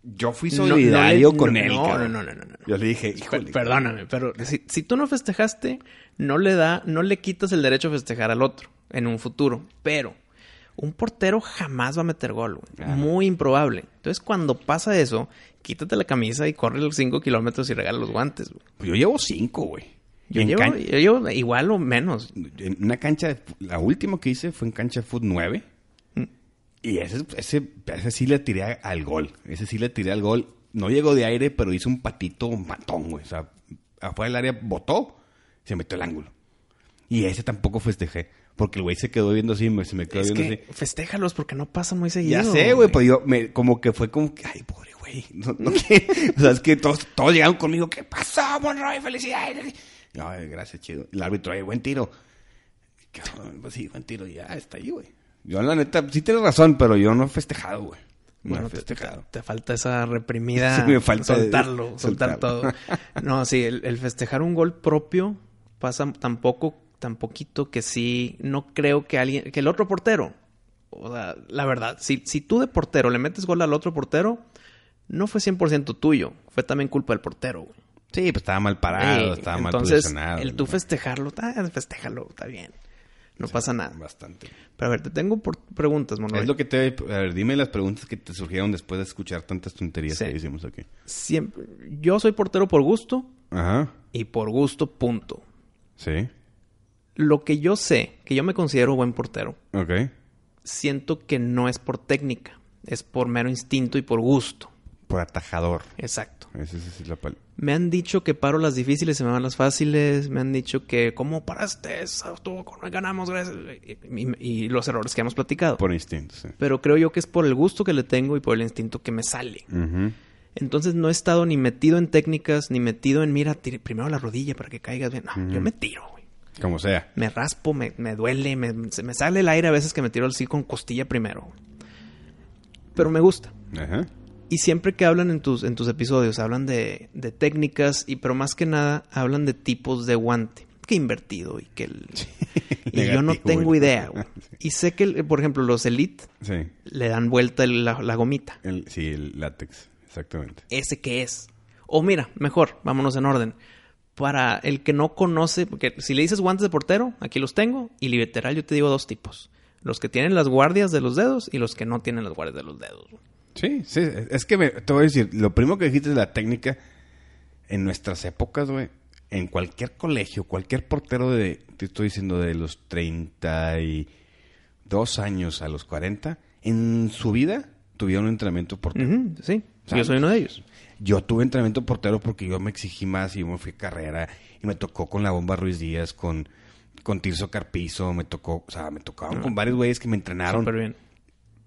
Yo fui solidario no con no, él, No, no, no, no. Yo le dije, híjole. perdóname, pero si, si tú no festejaste, no le da, no le quitas el derecho a festejar al otro en un futuro. Pero un portero jamás va a meter gol, güey. Claro. Muy improbable. Entonces, cuando pasa eso, quítate la camisa y corre los 5 kilómetros y regala los guantes, güey. Pues yo llevo cinco, güey. Yo llevo, can- yo llevo igual o menos. en una cancha, de la última que hice fue en cancha de fut 9. Y ese, ese, ese sí le tiré al gol. Ese sí le tiré al gol. No llegó de aire, pero hizo un patito matón, güey. O sea, afuera del área botó, se metió el ángulo. Y ese tampoco festejé. Porque el güey se quedó viendo así, me- se me quedó Es viendo que así. festéjalos porque no pasa muy seguido. Ya sé, güey, pues yo, me, como que fue como que, ay, pobre güey. No, no o sea, es que todos, todos llegaron conmigo, ¿qué pasó, Monroy? Felicidades. Ay, gracias, chido. El árbitro, ay, buen tiro. Cabrón, Pues sí, buen tiro, ya está ahí, güey. Yo, la neta, sí tienes razón, pero yo no he festejado, güey. No Bueno, he te, festejado. te falta esa reprimida. Sí, me falta soltarlo, soltar todo. No, sí, el, el festejar un gol propio pasa tampoco, tan poquito que sí, no creo que alguien, que el otro portero, o sea, la verdad, si, si tú de portero le metes gol al otro portero, no fue 100% tuyo, fue también culpa del portero, güey. Sí, pues estaba mal parado, estaba mal Entonces, posicionado. el tú festejarlo, ah, festéjalo, está bien. No pasa nada. Bastante. Pero a ver, te tengo por- preguntas, Monroy. Es lo que te... A ver, dime las preguntas que te surgieron después de escuchar tantas tonterías Sí. que hicimos aquí. Siempre, yo soy portero por gusto, Ajá. y por gusto, punto. Sí. Lo que yo sé, que yo me considero buen portero, Ok. siento que no es por técnica, es por mero instinto y por gusto. Por atajador. Exacto. Esa es esa es la Me han dicho que paro las difíciles, se me van las fáciles. Me han dicho que, ¿cómo paraste? Eso Estuvo con- ganamos, gracias. Y, y- y los errores que hemos platicado. Por instinto, sí. Pero creo yo que es por el gusto que le tengo y por el instinto que me sale. Entonces no he estado ni metido en técnicas, ni metido en, mira, tire primero la rodilla para que caigas bien. No, yo me tiro, güey. Como sea. Me raspo, me, me duele, me, se me sale el aire a veces que me tiro así con costilla primero. Pero me gusta. Ajá. Y siempre que hablan en tus, en tus episodios, hablan de, de técnicas, y pero más que nada hablan de tipos de guante. Que invertido y que el... y yo no tengo güey. idea, güey. Y sé que, el- por ejemplo, los Elite Sí. le dan vuelta el- la, la gomita. El, sí, el látex. Exactamente. ¿Ese qué es? O mira, mejor, vámonos en orden. Para el que no conoce, porque si le dices guantes de portero, aquí los tengo, y literal yo te digo dos tipos. Los que tienen las guardias de los dedos y los que no tienen las guardias de los dedos. güey. Sí, sí. Es que me- te voy a decir, lo primero que dijiste es la técnica. En nuestras épocas, güey, en cualquier colegio, cualquier portero de, te estoy diciendo, de los 32 años a los 40, en su vida tuvieron un entrenamiento portero. Sí, yo soy uno de ellos. Yo tuve entrenamiento portero porque yo me exigí más y yo me fui a carrera y me tocó con la Bomba Ruiz Díaz, con, con Tirso Carpizo, me tocó, o sea, me tocaban con varios güeyes que me entrenaron Súper bien.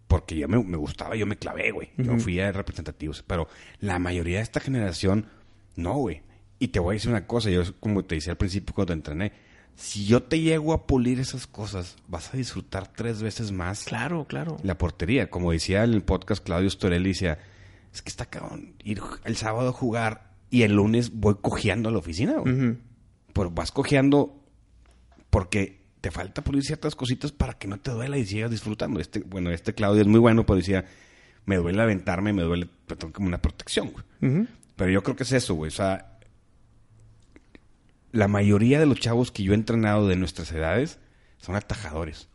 Porque yo me, me gustaba, yo me clavé, güey. Yo fui a representativos, pero la mayoría de esta generación, no, güey. Y te voy a decir una cosa, yo como te decía al principio cuando te entrené, si yo te llego a pulir esas cosas, vas a disfrutar tres veces más Claro, claro. la portería. Como decía en el podcast Claudio Storelli, decía, es que está cabrón ir el sábado a jugar y el lunes voy cojeando a la oficina, güey. Pues vas cojeando porque te falta pulir ciertas cositas para que no te duela y sigas disfrutando. Este, bueno, este Claudio es muy bueno, pero decía, me duele aventarme, me duele pero tengo como una protección, güey. Pero yo creo que es eso, güey. O sea, la mayoría de los chavos que yo he entrenado de nuestras edades son atajadores.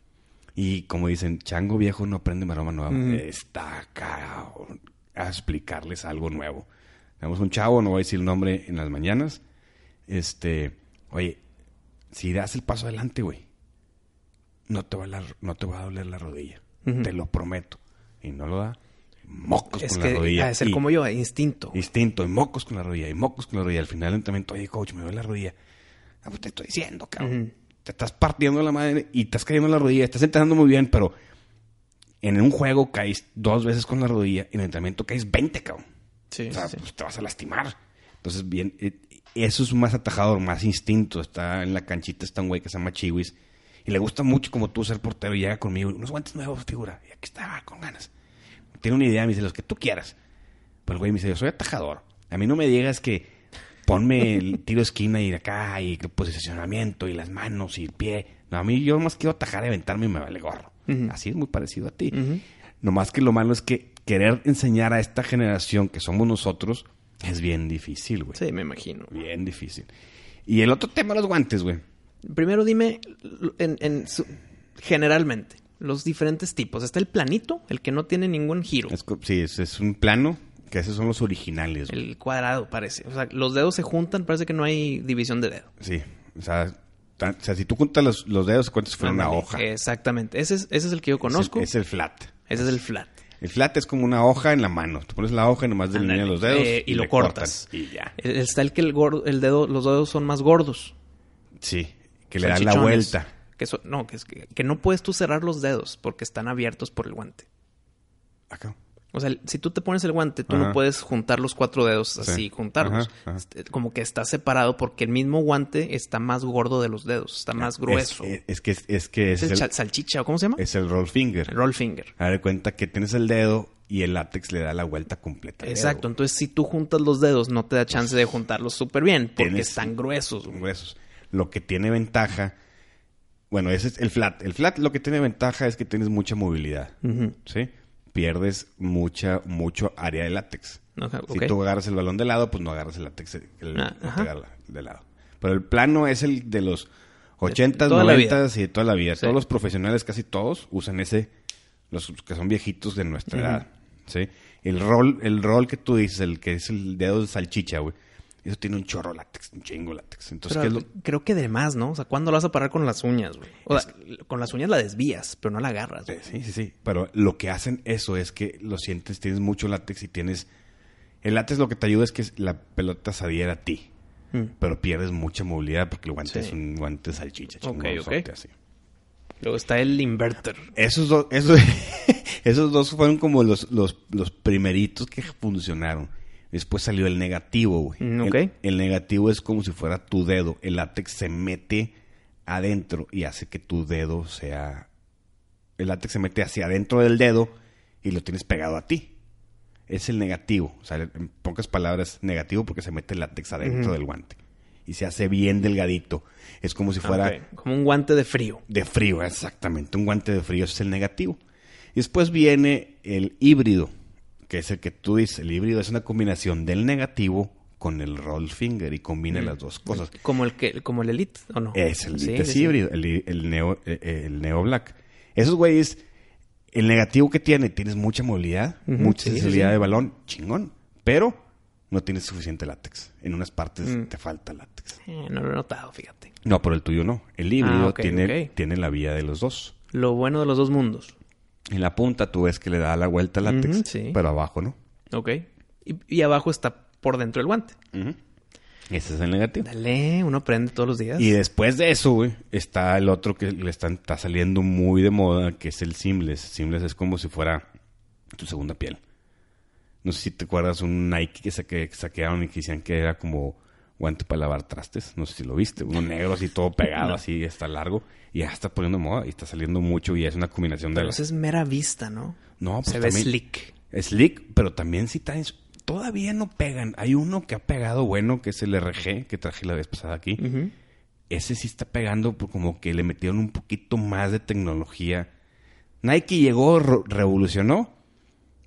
Y como dicen, chango viejo no aprende maroma nueva. Está cabrón. A explicarles algo nuevo. Tenemos un chavo, no voy a decir el nombre en las mañanas. Este, oye, si das el paso adelante, güey, no te va a, la- no te va a doler la rodilla. Te lo prometo. Y no lo da. Mocos Es con que la rodilla. de ser como yo, eh, instinto. Instinto, y mocos con la rodilla, y mocos con la rodilla. Al final del entrenamiento, oye, coach, me duele la rodilla. Ah, pues te estoy diciendo, cabrón. Te estás partiendo la madre y estás cayendo en la rodilla. Estás entrenando muy bien, pero en un juego caes dos veces con la rodilla y en el entrenamiento caes 20, cabrón. Sí, o sea, sí, pues te vas a lastimar. Entonces, bien, eh, eso es más atajador, más instinto. Está en la canchita, está un güey que se llama Chiwis. Y le gusta mucho como tú ser portero y llega conmigo. Unos guantes nuevos, figura. Y aquí está, con ganas. Tiene una idea, me dice, los que tú quieras. Pero el güey me dice, yo soy atajador. A mí no me digas que ponme el tiro esquina y acá y el posicionamiento y las manos y el pie. No, a mí yo más quiero atajar y aventarme y me vale gorro. Así es muy parecido a ti. Ujú. Nomás que lo malo es que querer enseñar a esta generación que somos nosotros es bien difícil, güey. Sí, me imagino. Bien difícil. Y el otro tema, los guantes, güey. Primero dime, en, en su- generalmente, los diferentes tipos. Está el planito, el que no tiene ningún giro. Es sí, es, es un plano que esos son los originales, güey. El cuadrado parece. O sea, los dedos se juntan, parece que no hay división de dedo. Sí, o sea, ta- o sea, si tú juntas los, los dedos, cuentas fuera una hoja. Exactamente. Ese es, ese es el que yo conozco. Es el, es el flat. Ese es el flat. El flat es como una hoja en la mano. Tú pones la hoja y nomás delineas los dedos Eh, y, lo cortas. cortan. Y ya. El- Está el que el, gordo, el dedo, los dedos son más gordos. Sí, que le dan la vuelta. Que son- no, que, es que, que no puedes tú cerrar los dedos porque están abiertos por el guante. Acá. O sea, si tú te pones el guante, tú Ajá. no puedes juntar los cuatro dedos así, juntarlos. Ajá, ajá. Este, Como que está separado porque el mismo guante está más gordo de los dedos, está más grueso. Es, es que es, es que Es es, el el, salchicha, ¿o cómo se llama? es el roll finger. El roll finger. A de cuenta que tienes el dedo y el látex le da la vuelta completa. Exacto. Entonces, si tú juntas los dedos, no te da chance de juntarlos súper bien porque Tienes- están gruesos. Gruesos. Lo que tiene ventaja, bueno, ese es el flat. El flat lo que tiene ventaja es que tienes mucha movilidad. ¿sí? Pierdes mucha, mucho área de látex. Si tú agarras el balón de lado, pues no agarras el látex el- Ah, de lado. Pero el plano es el de los 80s, toda la 90s y de toda la vida. Sí. Todos los profesionales, casi todos, usan ese, los que son viejitos de nuestra edad, ¿sí? El rol, el rol que tú dices, el que es el dedo de salchicha, güey. Eso tiene un chorro látex, un chingo látex. Entonces, Pero ¿qué es lo- creo que de más, ¿no? O sea, ¿cuándo lo vas a parar con las uñas, güey? O sea, con las uñas la desvías, pero no la agarras. güey. Eh, Sí, sí, sí. Pero lo que hacen eso es que lo sientes, tienes mucho látex y tienes... El látex lo que te ayuda es que la pelota se adhiera a ti. Mm. Pero pierdes mucha movilidad porque el guante Sí. es un guante salchicha. Ok, ok. así. Luego está el inverter. Esos dos, esos, esos dos fueron como los, los, los primeritos que funcionaron. Después salió el negativo, güey. Mm, El- negativo es como si fuera tu dedo. El látex se mete adentro y hace que tu dedo sea... El látex se mete hacia adentro del dedo y lo tienes pegado a ti. Es el negativo. O sea, en pocas palabras, negativo porque se mete el látex adentro del guante. Y se hace bien delgadito. Es como si fuera Como un guante de frío. de frío, exactamente. Un guante de frío ese es el negativo. Y después viene el híbrido, que es el que tú dices. El híbrido es una combinación del negativo con el roll finger y combina Mm. las dos cosas. Como el que, como el Elite, ¿o no? Es el Elite sí, sí. híbrido, el, el Neo, eh, el Neo Black. Esos güeyes, el negativo que tiene, tienes mucha movilidad, mucha sí, sensibilidad de balón, chingón. Pero no tienes suficiente látex. En unas partes Mm. te falta látex. Eh, no lo he notado, fíjate. No, pero el tuyo no. El híbrido Ah, tiene, tiene la vía de los dos. Lo bueno de los dos mundos. En la punta tú ves que le da la vuelta al látex, sí. pero abajo no. Ok. Y, y abajo está por dentro del guante. Ese es el negativo. Dale, uno aprende todos los días. Y después de eso, güey, está el otro que le están, está saliendo muy de moda, que es el Seamless. Seamless es como si fuera tu segunda piel. No sé si te acuerdas un Nike que, saque- que saquearon y que decían que era como guante para lavar trastes. No sé si lo viste. Uno negro así todo pegado, No. así, está largo. Y ya está poniendo moda y está saliendo mucho y es una combinación de... Pero eso es mera vista, ¿no? No, pues Se ve también- slick. Slick, pero también si traes... Todavía no pegan. Hay uno que ha pegado bueno, que es el RG, que traje la vez pasada aquí. Ese sí está pegando por como que le metieron un poquito más de tecnología. Nike llegó, revolucionó,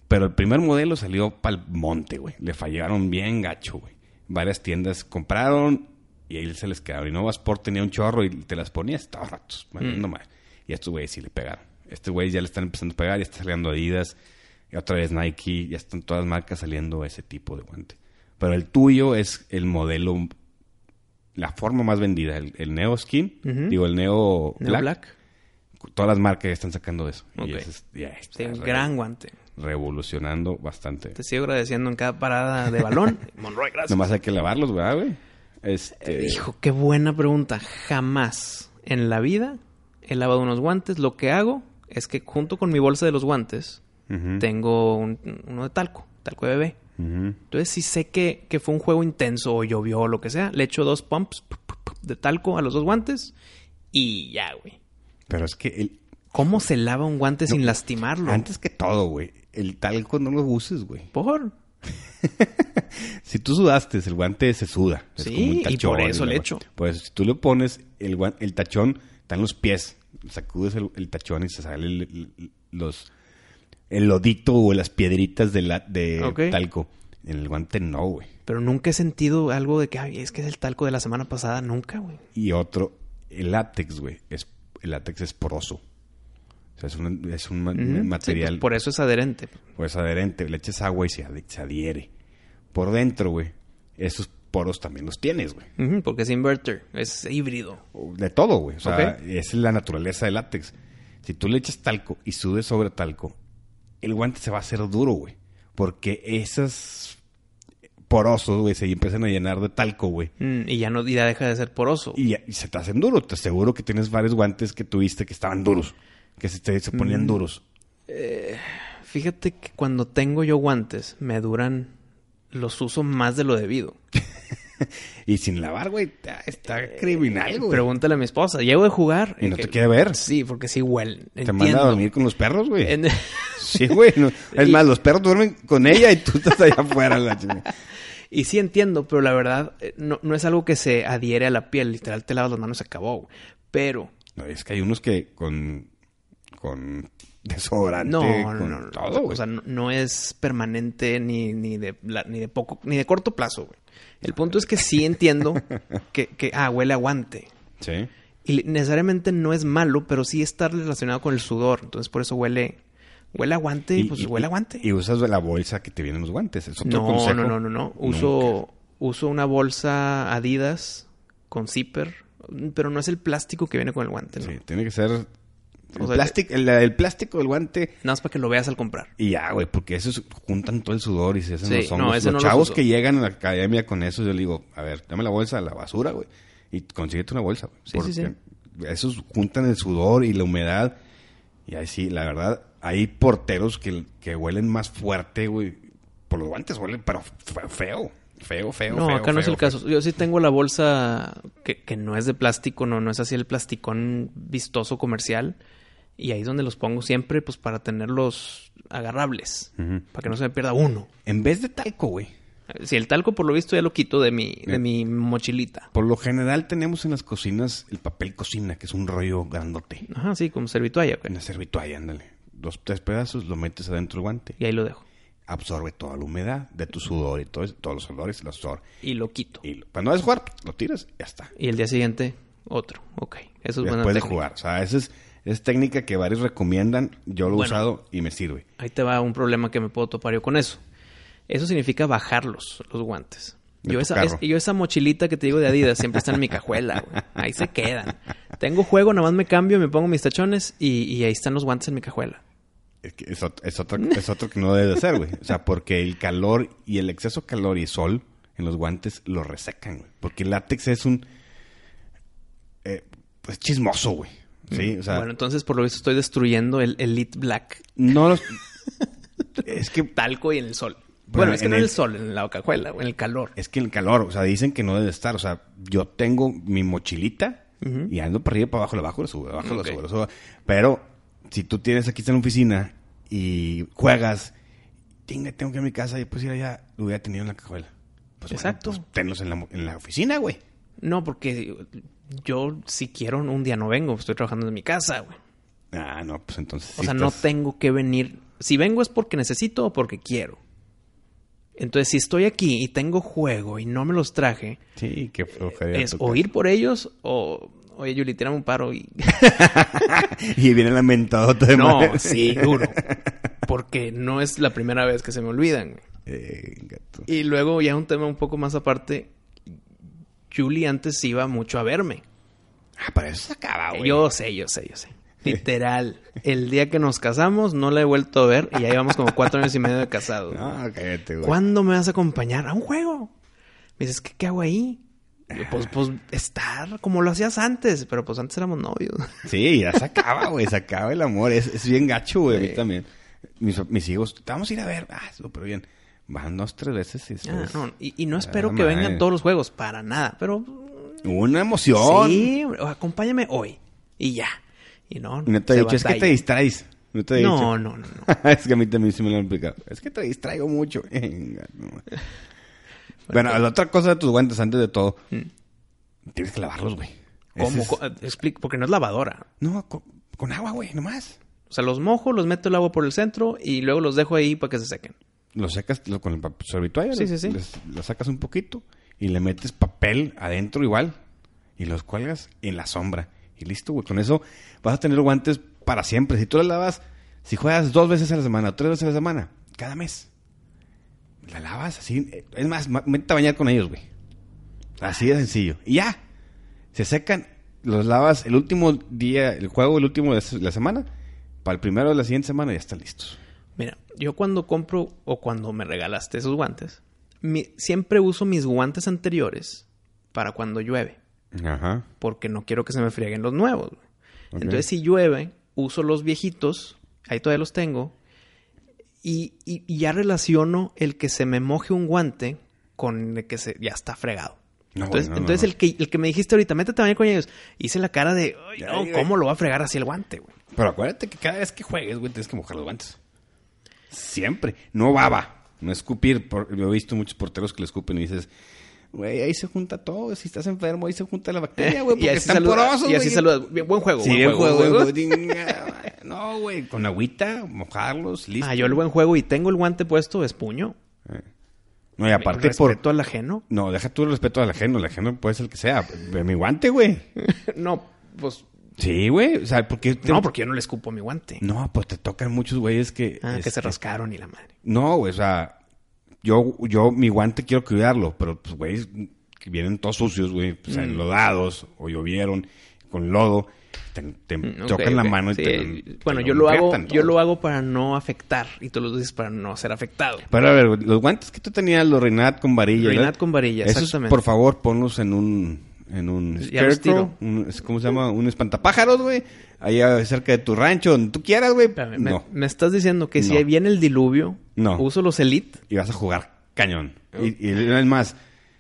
pero el primer modelo salió pa'l monte, güey. Le fallaron bien gacho, güey. Varias tiendas compraron y ahí se les quedaron. Y Nova Sport tenía un chorro y te las ponías, estaba ratos, Mm. mal. Y a estos güeyes sí le pegaron. Estos güeyes ya le están empezando a pegar, ya está saliendo Adidas, y otra vez Nike, ya están todas las marcas saliendo ese tipo de guante. Pero el tuyo es el modelo, la forma más vendida, el, el Neo Skin, digo, el Neo, Neo Black. Black. Todas las marcas ya están sacando eso. Ok. Y ese es- ya está Sí, un gran guante. Revolucionando bastante. Te sigo agradeciendo en cada parada de balón. Monroy, gracias. Nomás hay que lavarlos, ¿verdad, güey? Este... Hijo, qué buena pregunta. Jamás en la vida he lavado unos guantes. Lo que hago es que junto con mi bolsa de los guantes tengo un- uno de talco, talco de bebé. Entonces, si sé que, que fue un juego intenso o llovió o lo que sea, le echo dos pumps pu- pu- pu- de talco a los dos guantes y ya, güey. Pero es que el- ¿Cómo se lava un guante sin lastimarlo? antes que todo, güey, el talco no lo uses, güey. Por. Si tú sudaste, el guante se suda. Es como un y tachón por eso le echo. Pues si tú le pones el, el tachón, están los pies. Sacudes el, el tachón y se sale el, el- los el lodito o las piedritas de, la, de talco. En el guante no, güey. Pero nunca he sentido algo de que, ay, es que es el talco de la semana pasada. Nunca, güey. Y otro, el látex, güey. Es, el látex es poroso. O sea, es un, es un ma- Ujú. Sí, material pues, por eso es adherente. pues adherente. Le echas agua y se, adhiere. Por dentro, güey, esos poros también los tienes, güey. Porque es inverter, es híbrido. De todo, güey. O sea, es la naturaleza del látex. Si tú le echas talco y sudes sobre talco, el guante se va a hacer duro, güey. Porque esos porosos, güey, se empiezan a llenar de talco, güey. Mm, y ya no ya deja de ser poroso. Y, ya- y se te hacen duros. Te aseguro que tienes varios guantes que tuviste que estaban duros. Que se, se ponían Mm. duros. Fíjate que cuando tengo yo guantes, me duran, los uso más de lo debido. Y sin lavar, güey, está, está criminal, güey. Pregúntale a mi esposa, llego de jugar. Y no te quiere ver. Sí, porque sí huelen. Te manda a dormir con los perros, güey. En- Sí, güey. no. Es Y- más, los perros duermen con ella y tú estás allá afuera. La chingada. y sí entiendo, pero la verdad eh, no, no es algo que se adhiere a la piel. Literal, te lavas las manos y se acabó. güey. Pero No, es que hay unos que con, con desodorante, no, con no, no, todo, güey. O sea, no, es permanente ni, ni, de, ni de poco, ni de corto plazo, güey. El punto es que sí entiendo que, que ah, huele a guante. sí. Y necesariamente no es malo, pero sí está relacionado con el sudor. Entonces por eso huele, huele a guante, pues huele a guante. Y usas la bolsa que te vienen los guantes. Es otro no, consejo. no, no, no, no. Uso, uso una bolsa Adidas con zipper, pero no es el plástico que viene con el guante, ¿no? Sí, tiene que ser... El, O sea, plástico, el, el plástico del guante Nada más para que lo veas al comprar. y ya, güey, porque esos juntan todo el sudor y se hacen Sí, los no, hongos. ese los no chavos uso. que llegan a la academia con eso, yo le digo, a ver, dame la bolsa a la basura, güey, y consíguete una bolsa, güey. Sí, sí, sí. porque Esos juntan el sudor y la humedad. Y ahí sí, la verdad, hay porteros que, que huelen más fuerte, güey. Por los guantes huelen, pero fe- feo. Feo, feo, No, feo, acá no es feo, el caso. Yo sí tengo la bolsa que, que no es de plástico, no, no es así el plasticón vistoso comercial. Y ahí es donde los pongo siempre, pues para tenerlos agarrables. Para que no se me pierda uno. En vez de talco, güey. Si el talco, por lo visto, ya lo quito de mi, de Bien. mi mochilita. Por lo general tenemos en las cocinas el papel cocina, que es un rollo grandote. Ajá, sí, como servitualla. güey. En la servitualla, ándale. Dos, tres pedazos, lo metes adentro del guante. Y ahí lo dejo. Absorbe toda la humedad de tu sudor y todo eso, todos los olores, el sudor. Y lo quito. Y lo- cuando vas a jugar, lo tiras y ya está. Y el día siguiente, otro. Ok. Eso es buena Después de técnica. jugar. O sea, esa es, es técnica que varios recomiendan. Yo lo he Bueno. usado y me sirve. Ahí te va un problema que me puedo topar yo con eso. Eso significa bajarlos, los guantes. Yo esa, es- yo esa mochilita que te digo de Adidas siempre está en mi cajuela, güey. Ahí se quedan. Tengo juego, nada más me cambio, me pongo mis tachones y, y ahí están los guantes en mi cajuela. Es, que es, ot- es otro, es otro que no debe de ser, güey. O sea, porque el calor y el exceso de calor y sol en los guantes lo resecan, güey. Porque el látex es un... eh, pues chismoso, güey. Sí, o sea... bueno, entonces por lo visto estoy destruyendo el Elite Black no los... es que... talco y en el sol. Bueno, Bueno, es que en no en el- el sol, en la cajuela, o en el calor. Es que el calor, o sea, dicen que no debe estar. O sea, yo tengo mi mochilita y ando para arriba para abajo, la bajo, la subo, la bajo, Ok. la subo, la subo. Pero si tú tienes aquí está en la oficina y juegas, tengo que ir a mi casa y pues ir allá, lo hubiera tenido en la cajuela. Pues bueno, Exacto. pues tenlos en la, en la oficina, güey. No, porque yo si quiero un día no vengo, estoy trabajando en mi casa, güey. Ah, no, pues entonces. O sí sea, no tengo que venir. Si vengo es porque necesito o porque quiero. Entonces, si estoy aquí y tengo juego y no me los traje, Sí, qué es o ir por ellos o, oye, Yuli, tírame un paro y... y viene lamentadota de no, madre. sí, duro. Porque no es la primera vez que se me olvidan. Eh. Y luego ya un tema un poco más aparte, Julie antes iba mucho a verme. Ah, para eso se acaba, güey. Yo sé, yo sé, yo sé. Literal. El día que nos casamos no la he vuelto a ver y ya llevamos como cuatro años y medio de casados. No, cállate, güey. ¿Cuándo me vas a acompañar a un juego? Me dices, ¿qué, qué hago ahí? Yo, pues, pues, estar como lo hacías antes, pero pues antes éramos novios. Sí, ya se acaba, güey. Se acaba el amor. Es, es bien gacho, güey. A mí también. Mis, mis hijos, te vamos a ir a ver. Ah, súper bien. Van dos, tres veces y Ah, después... no, y, y no espero Ah, que madre. vengan todos los juegos, para nada, pero Una emoción. sí, acompáñame hoy y ya. Y no, no te he se es que te distraes. No te he No, dicho. no, no, no. es que a mí también sí me lo han explicado. Es que te distraigo mucho. Venga, no. bueno, la otra cosa de tus guantes, antes de todo, Mm. tienes que lavarlos, güey. ¿Cómo? Es- porque no es lavadora. No, co- con, agua, güey, nomás. O sea, los mojo, los meto el agua por el centro y luego los dejo ahí para que se sequen. Lo secas lo- con el papel sorbituario. Sí, sí, Lo sacas un poquito y le metes papel adentro igual. Y los cuelgas en la sombra. Y listo, güey. Con eso vas a tener guantes para siempre. Si tú los lavas, si juegas dos veces a la semana o tres veces a la semana, cada mes. La lavas así. eh, Es más, métete a bañar con ellos, güey. Así de sencillo. Y ya. Se secan. Los lavas el último día, el juego, el último de la semana. Para el primero de la siguiente semana ya están listos. Mira, yo cuando compro o cuando me regalaste esos guantes, mi- siempre uso mis guantes anteriores para cuando llueve, Ajá. porque no quiero que se me frieguen los nuevos. Entonces, si llueve, uso los viejitos, ahí todavía los tengo, y, y- y ya relaciono el que se me moje un guante con el que se, ya está fregado. No, entonces, no, no, entonces. El, que, el que me dijiste ahorita, métete a bañar con ellos, hice la cara de, "Ay, Ya, no. ¿cómo lo va a fregar así el guante, güey? Pero acuérdate que cada vez que juegues, güey, tienes que mojar los guantes. Siempre. No baba. No escupir. Por- yo he visto muchos porteros que le escupen y dices, güey, ahí se junta todo. Si estás enfermo, ahí se junta la bacteria, güey, porque están saluda- porosos, Y así saludas. Buen juego, Sí, buen juego, juego, buen güey. juego. Dinga, No, güey, con agüita, mojarlos, listo. Ah, yo el buen juego y tengo el guante puesto es puño. No, y aparte por... respeto al ajeno. No, deja tú el respeto al ajeno. El ajeno puede ser el que sea. Ve mi guante, güey. no, pues Sí, güey. O sea, porque... te- no, porque yo no le escupo mi guante. No, pues te tocan muchos güeyes que... Ah, que se este, rascaron y la madre. No, güey, o sea, yo, yo, mi guante quiero cuidarlo, pero pues, güey, que vienen todos sucios, güey, pues, Mm. enlodados o llovieron con lodo, te, te Mm, tocan la mano y Sí, te, Bueno, te yo lo hago, yo lo hago para no afectar. Y tú lo dices para no ser afectado. Pero a ver, los guantes que tú tenías, los Renat con varilla. ¿verdad? con varilla, Esos, exactamente. por favor, ponlos en un, en un scarecrow, un- ¿cómo se llama? Un espantapájaros, güey. Allá cerca de tu rancho, donde tú quieras, güey. Me, No, me estás diciendo que si viene el diluvio, No. uso los Elite. y vas a jugar cañón. Y, y es más,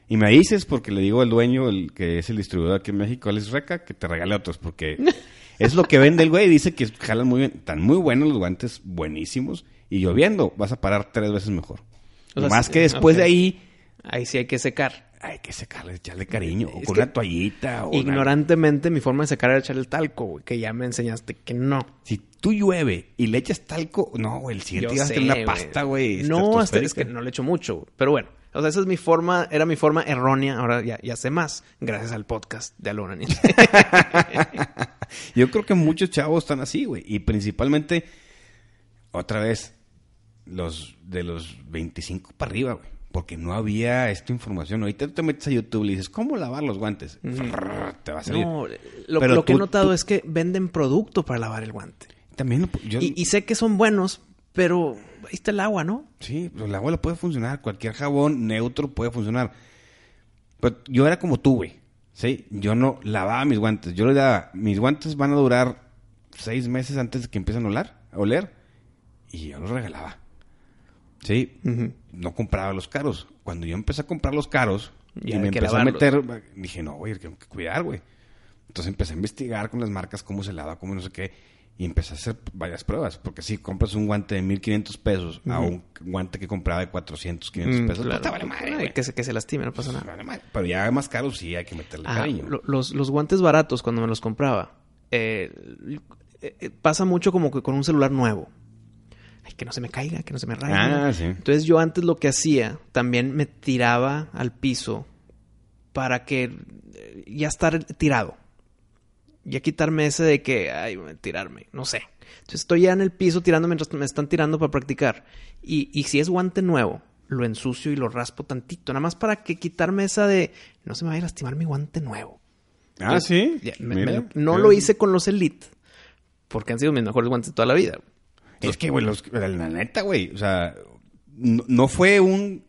y me dices, porque le digo al dueño, el que es el distribuidor aquí en México, Alex Reca, que te regale otros, porque es lo que vende el güey. Dice que jalan muy bien, están muy buenos los guantes, buenísimos. Y lloviendo, vas a parar tres veces mejor. O sea, más que después de ahí, Ahí sí hay que secar. hay que secarle, echarle cariño. O con una toallita. O una- Ignorantemente, mi forma de secar era echarle talco, güey, que ya me enseñaste que no. Si tú llueve y le echas talco, no, güey, el siguiente vas a tener una pasta, güey. No, hasta es que no le echo mucho, güey. pero bueno. O sea, esa es mi forma, era mi forma errónea, ahora ya, ya sé más, gracias al podcast de Alona. Yo creo que muchos chavos están así, güey. Y principalmente, otra vez, los de los 25 para arriba, güey. Porque no había esta información. Ahorita tú te metes a YouTube y dices, ¿cómo lavar los guantes? Te va a salir. No, lo, Pero lo que he notado tú- es que venden producto para lavar el guante. También, lo- yo, Y, y sé que son buenos, pero ahí está el agua, ¿no? sí, pues, el agua le puede funcionar. Cualquier jabón neutro puede funcionar. Pero yo era como tú, güey. Sí, yo no lavaba mis guantes. Yo le daba, mis guantes van a durar seis meses antes de que empiecen a oler, a oler y yo los regalaba. Sí, no compraba los caros. Cuando yo empecé a comprar los caros Ya y me empecé a meter, dije, no, güey, tengo que cuidar, güey. Entonces empecé a investigar con las marcas cómo se lava, cómo no sé qué. Y empecé a hacer varias pruebas. Porque si compras un guante de 1500 pesos a un guante que compraba de 400, 500 Mm, pesos, claro. pues te vale madre, güey. que, se, que se lastime, no pasa nada. vale madre. Pero ya más caros sí hay que meterle Ah, cariño. lo- los, los guantes baratos, cuando me los compraba, eh, eh, pasa mucho como que con un celular nuevo. Ay, que no se me caiga, que no se me raye. Ah, sí. Entonces yo antes lo que hacía, también me tiraba al piso para que eh, ya estar tirado. Ya quitarme ese de que, ay, tirarme, no sé. Entonces estoy ya en el piso tirando mientras me están tirando para practicar. Y, y si es guante nuevo, lo ensucio y lo raspo tantito, nada más para que quitarme esa de, no se me vaya a lastimar mi guante nuevo. Ah, sí. Ya, me- Mira, me lo- no lo hice con los Elite, porque han sido mis mejores guantes de toda la vida. Es que, güey, los- la neta, güey, o sea, no, no fue un...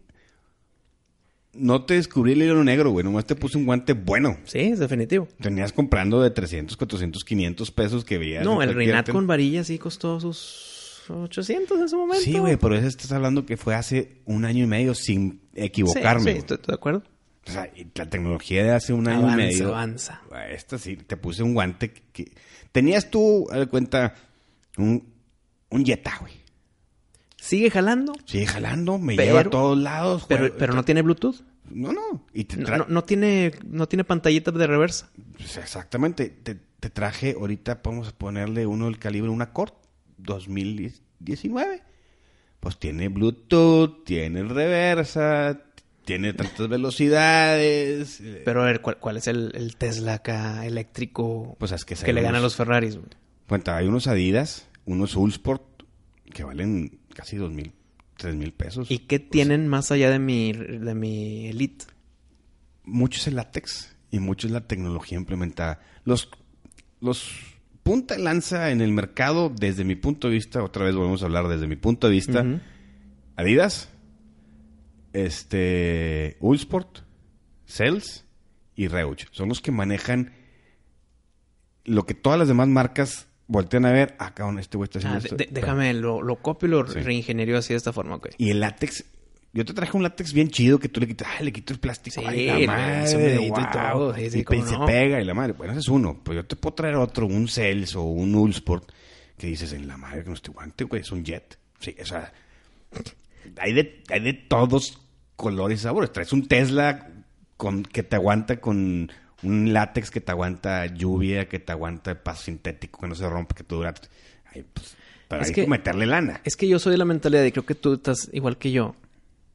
No te descubrí el hilo negro, güey, nomás te puse un guante bueno. Sí, es definitivo. Tenías comprando de 300, 400, 500 pesos que veías. No, el Reinat con varilla sí costó sus 800 en su momento. Sí, güey, pero eso estás hablando que fue hace un año y medio sin Sí, equivocarme. Sí, güey. estoy, estoy de acuerdo. O sea, y la tecnología de hace un año Avanza, y medio. avanza. Güey, Esta sí, te puse un guante que... Tenías tú, haz de cuenta, un, un Jetta, güey. Sigue jalando, Sigue jalando, me Pero- lleva a todos lados. pero, juega- pero no tiene Bluetooth. No, no. Y te No, no- no tiene, no tiene pantallita de reversa. Pues exactamente. Te, te traje, ahorita vamos a ponerle uno del calibre, una Cord 2019. Pues tiene Bluetooth, tiene reversa, tiene tantas velocidades. Pero a ver, ¿cuál, cuál es el, el Tesla acá eléctrico Pues es que que le gana a los Ferraris? güey? Cuenta, hay unos Adidas, unos Ulsport, que valen casi dos mil, tres mil pesos. ¿Y qué tienen más allá de mi, de mi Elite? mucho es el látex y mucho es la tecnología implementada. Los, los punta lanza en el mercado, desde mi punto de vista, otra vez volvemos a hablar desde mi punto de vista. Adidas, este, Ulsport, Cells y Reuch. Son los que manejan lo que todas las demás marcas voltean a ver. Ah, cabrón, este güey está haciendo Ah, de- esto. de- déjame, lo, lo copio y lo Sí. reingeniero así de esta forma, ok. Y el látex, yo te traje un látex bien chido que tú le quitas, ay, le quito el plástico, Sí, ay, la madre, dedito y todo, sí, y se pega y la madre. Bueno, ese es uno, pues yo te puedo traer otro, un Cells o un Ulsport, que dices, en la madre que no estoy guante, güey, es un Jet. Sí, o sea, hay de, hay de todos colores y sabores. Traes un Tesla con, que te aguanta con un látex que te aguanta lluvia, que te aguanta paso sintético, que no se rompe, que te dura. Ay, pues, pero Es que- que meterle lana. Es que yo soy de la mentalidad, y creo que tú estás igual que yo,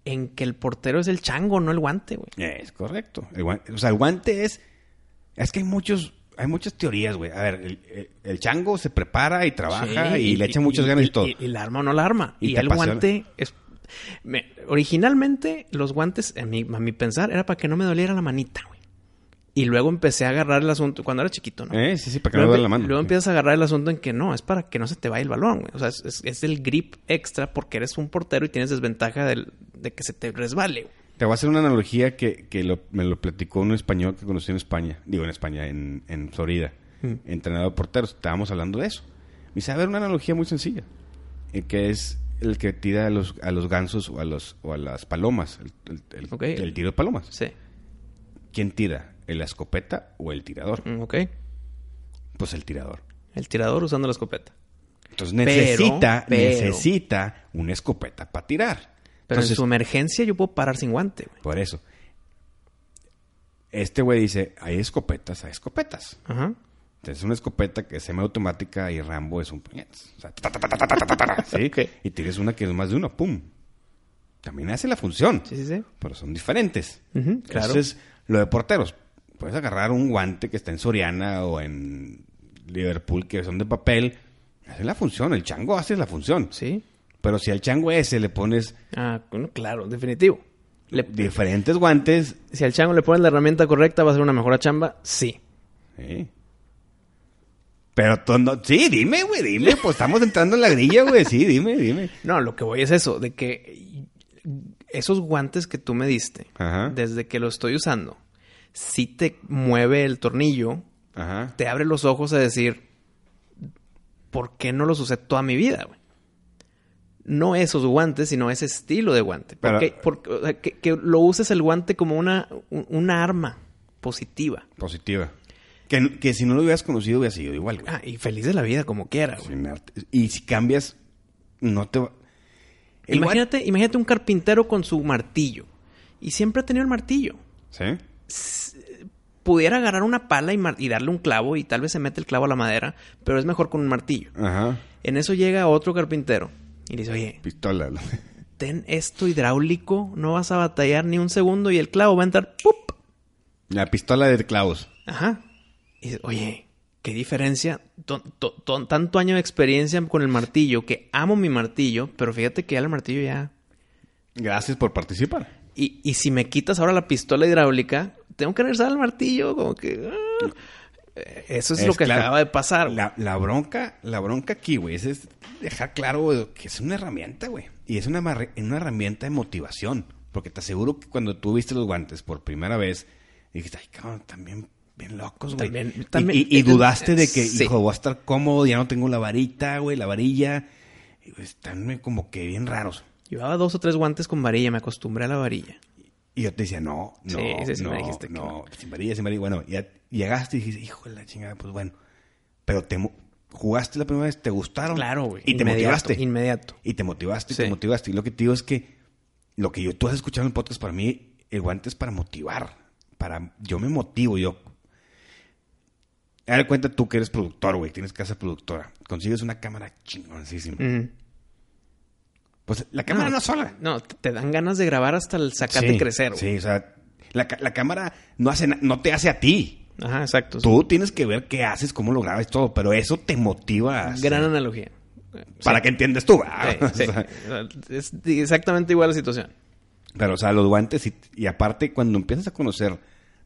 en que el portero es el chango, no el guante, güey. Es correcto. El guante, o sea, el guante es. Es que hay muchos. Hay muchas teorías, güey. A ver, el, el- el chango se prepara y trabaja Sí, y, le echa muchas ganas y, todo. Y, y la arma o no la arma. Y Y, el apasiona. guante es... Me- originalmente, los guantes, a mi, a mi pensar, era para que no me doliera la manita, güey. Y luego empecé a agarrar el asunto cuando era chiquito, ¿no? Eh, sí, sí, para que no luego, duele la mano. luego empiezas a agarrar el asunto en que no, es para que no se te vaya el balón, güey. O sea, es, es- es el grip extra porque eres un portero y tienes desventaja del- de que se te resbale, güey. Te voy a hacer una analogía que, que lo- me lo platicó un español que conocí en España. Digo, en España, en, en Florida. Mm. Entrenador de porteros. Estábamos hablando de eso. Me dice, a ver, una analogía muy sencilla. eh, que es el que tira a los, a los gansos o a, los, o a las palomas. El, el- el- Ok. el tiro de palomas. Sí. ¿Quién tira? ¿La escopeta o el tirador? Ok. Pues el tirador. El tirador usando la escopeta. Entonces necesita, necesita una escopeta para tirar. Pero en su emergencia yo puedo parar sin guante. Por eso. Este güey dice, hay escopetas, hay escopetas. Ajá. Entonces es una escopeta que es semiautomática y Rambo es un puñetazo. O sea, ¿sí? Y tienes una que es más de uno, pum. También hace la función. Sí, sí, sí. Pero son diferentes. Claro. Entonces, lo de porteros, puedes agarrar un guante que está en Soriana o en Liverpool que son de papel, hace la función, el chango hace la función. Sí. Pero si al chango ese le pones Ah, bueno, claro, definitivo. Le- diferentes guantes, si al chango le pones la herramienta correcta, va a ser una mejor chamba. Sí. Sí. Pero tú no... Sí, dime, güey, dime. Pues estamos entrando en la grilla, güey. Sí, dime, dime. No, lo que voy es eso, de que esos guantes que tú me diste, Ajá. desde que lo estoy usando, si te mueve el tornillo, Ajá. te abre los ojos a decir, ¿por qué no los usé toda mi vida, güey? No esos guantes, sino ese estilo de guante. Pero- Porque, porque, o sea, que, que lo uses el guante como una, un- una arma positiva. Positiva. Que, que si no lo hubieras conocido hubiera sido igual, güey. Ah, y feliz de la vida como quiera, güey. Y si cambias, no te va... Imagínate, imagínate un carpintero con su martillo. Y siempre ha tenido el martillo. ¿Sí? Pudiera agarrar una pala y, darle un clavo y tal vez se mete el clavo a la madera, pero es mejor con un martillo. Ajá. En eso llega otro carpintero y le dice, oye, Pistola. ten esto hidráulico, no vas a batallar ni un segundo y el clavo va a entrar, ¡pup! La pistola de clavos. Ajá. Y dice, oye, qué diferencia, to- to- to- tanto año de experiencia con el martillo, que amo mi martillo, pero fíjate que ya el martillo ya... Gracias por participar. Y, y si me quitas ahora la pistola hidráulica, tengo que regresar al martillo, como que... ah. Eh, Eso es, Es lo que claro. acaba de pasar. La, la bronca, la bronca aquí, güey, es, dejar claro que es una herramienta, güey. Y es una, una herramienta de motivación. Porque te aseguro que cuando tú viste los guantes por primera vez, dijiste, ay, cabrón, también bien locos, güey. También- Y- también- y, y dudaste de que, Sí. hijo, voy a estar cómodo, ya no tengo la varita, güey, la varilla. Y, están como que bien raros. Llevaba dos o tres guantes con varilla, me acostumbré a la varilla. Y yo te decía, no, no, Sí, sí, sí, no, me dijiste que no, sin varilla, sin varilla. Bueno, ya llegaste y dijiste, hijo de la chingada, pues bueno. Pero te jugaste la primera vez, te gustaron. Claro, güey. Y te motivaste. Inmediato. Y te motivaste, y te motivaste. Y lo que te digo es que lo que yo, tú has escuchado en el podcast, para mí, el guante es para motivar. Para, yo me motivo, yo. Dale cuenta tú que eres productor, güey, tienes casa productora. Consigues una cámara chingoncísima. Ujú. Pues la cámara no, es sola. No, te dan ganas de grabar hasta el sacarte Sí, crecer. güey. Sí, o sea, la, la cámara no, hace no te hace a ti. Ajá, exacto. Tú tienes que ver qué haces, cómo lo grabas todo, pero eso te motiva Gran analogía. para que entiendas tú. Es exactamente igual la situación. pero, o sea, los guantes y, y aparte cuando empiezas a conocer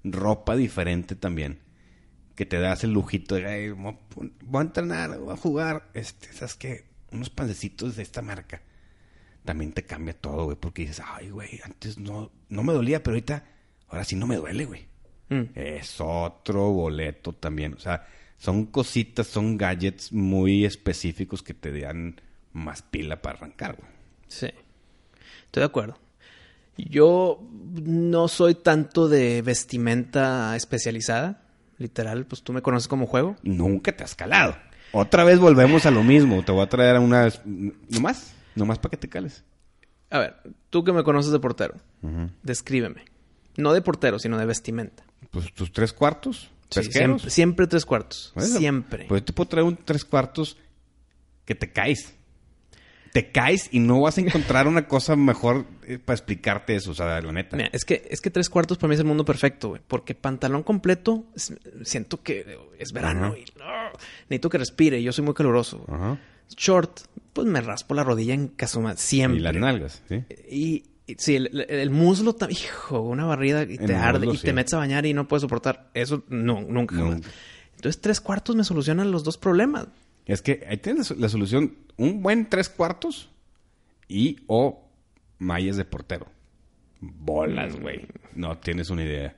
ropa diferente también, que te das el lujito de, "Ay, voy a pon- voy a entrenar, voy a jugar, este, ¿sabes qué? Unos pancecitos de esta marca. También te cambia todo, güey, porque dices, ay, güey, antes no, no me dolía, pero ahorita, ahora sí no me duele, güey. Mm. Es otro boleto también. O sea, son cositas, son gadgets muy específicos que te dan más pila para arrancar, güey. Sí. Estoy de acuerdo. Yo no soy tanto de vestimenta especializada. Literal, pues tú me conoces como juego. Nunca te has calado. Otra vez volvemos a lo mismo. Te voy a traer unas... ¿Nomás? Nomás para que te cales. A ver, tú que me conoces de portero, descríbeme. No de portero, sino de vestimenta. Pues tus tres cuartos. Sí, siempre, siempre tres cuartos. Siempre. Pues yo te puedo traer un tres cuartos que te caes. Te caes y no vas a encontrar una cosa mejor eh, para explicarte eso, o sea, la neta. Mira, es que, es que tres cuartos para mí es el mundo perfecto, güey. Porque pantalón completo, es- siento que es verano y no, necesito que respire. Yo soy muy caluroso. Ajá. Short, pues me raspo la rodilla en casuma siempre. Y las nalgas, ¿sí? Y, y sí, el, el- muslo también, hijo, una barrida y El te arde muslo, y sí. te metes a bañar y no puedes soportar. Eso no, nunca. jamás. Entonces, tres cuartos me solucionan los dos problemas. Es que ahí tienes la solución. Un buen tres cuartos y o mallas de portero. Bolas, güey. No tienes una idea.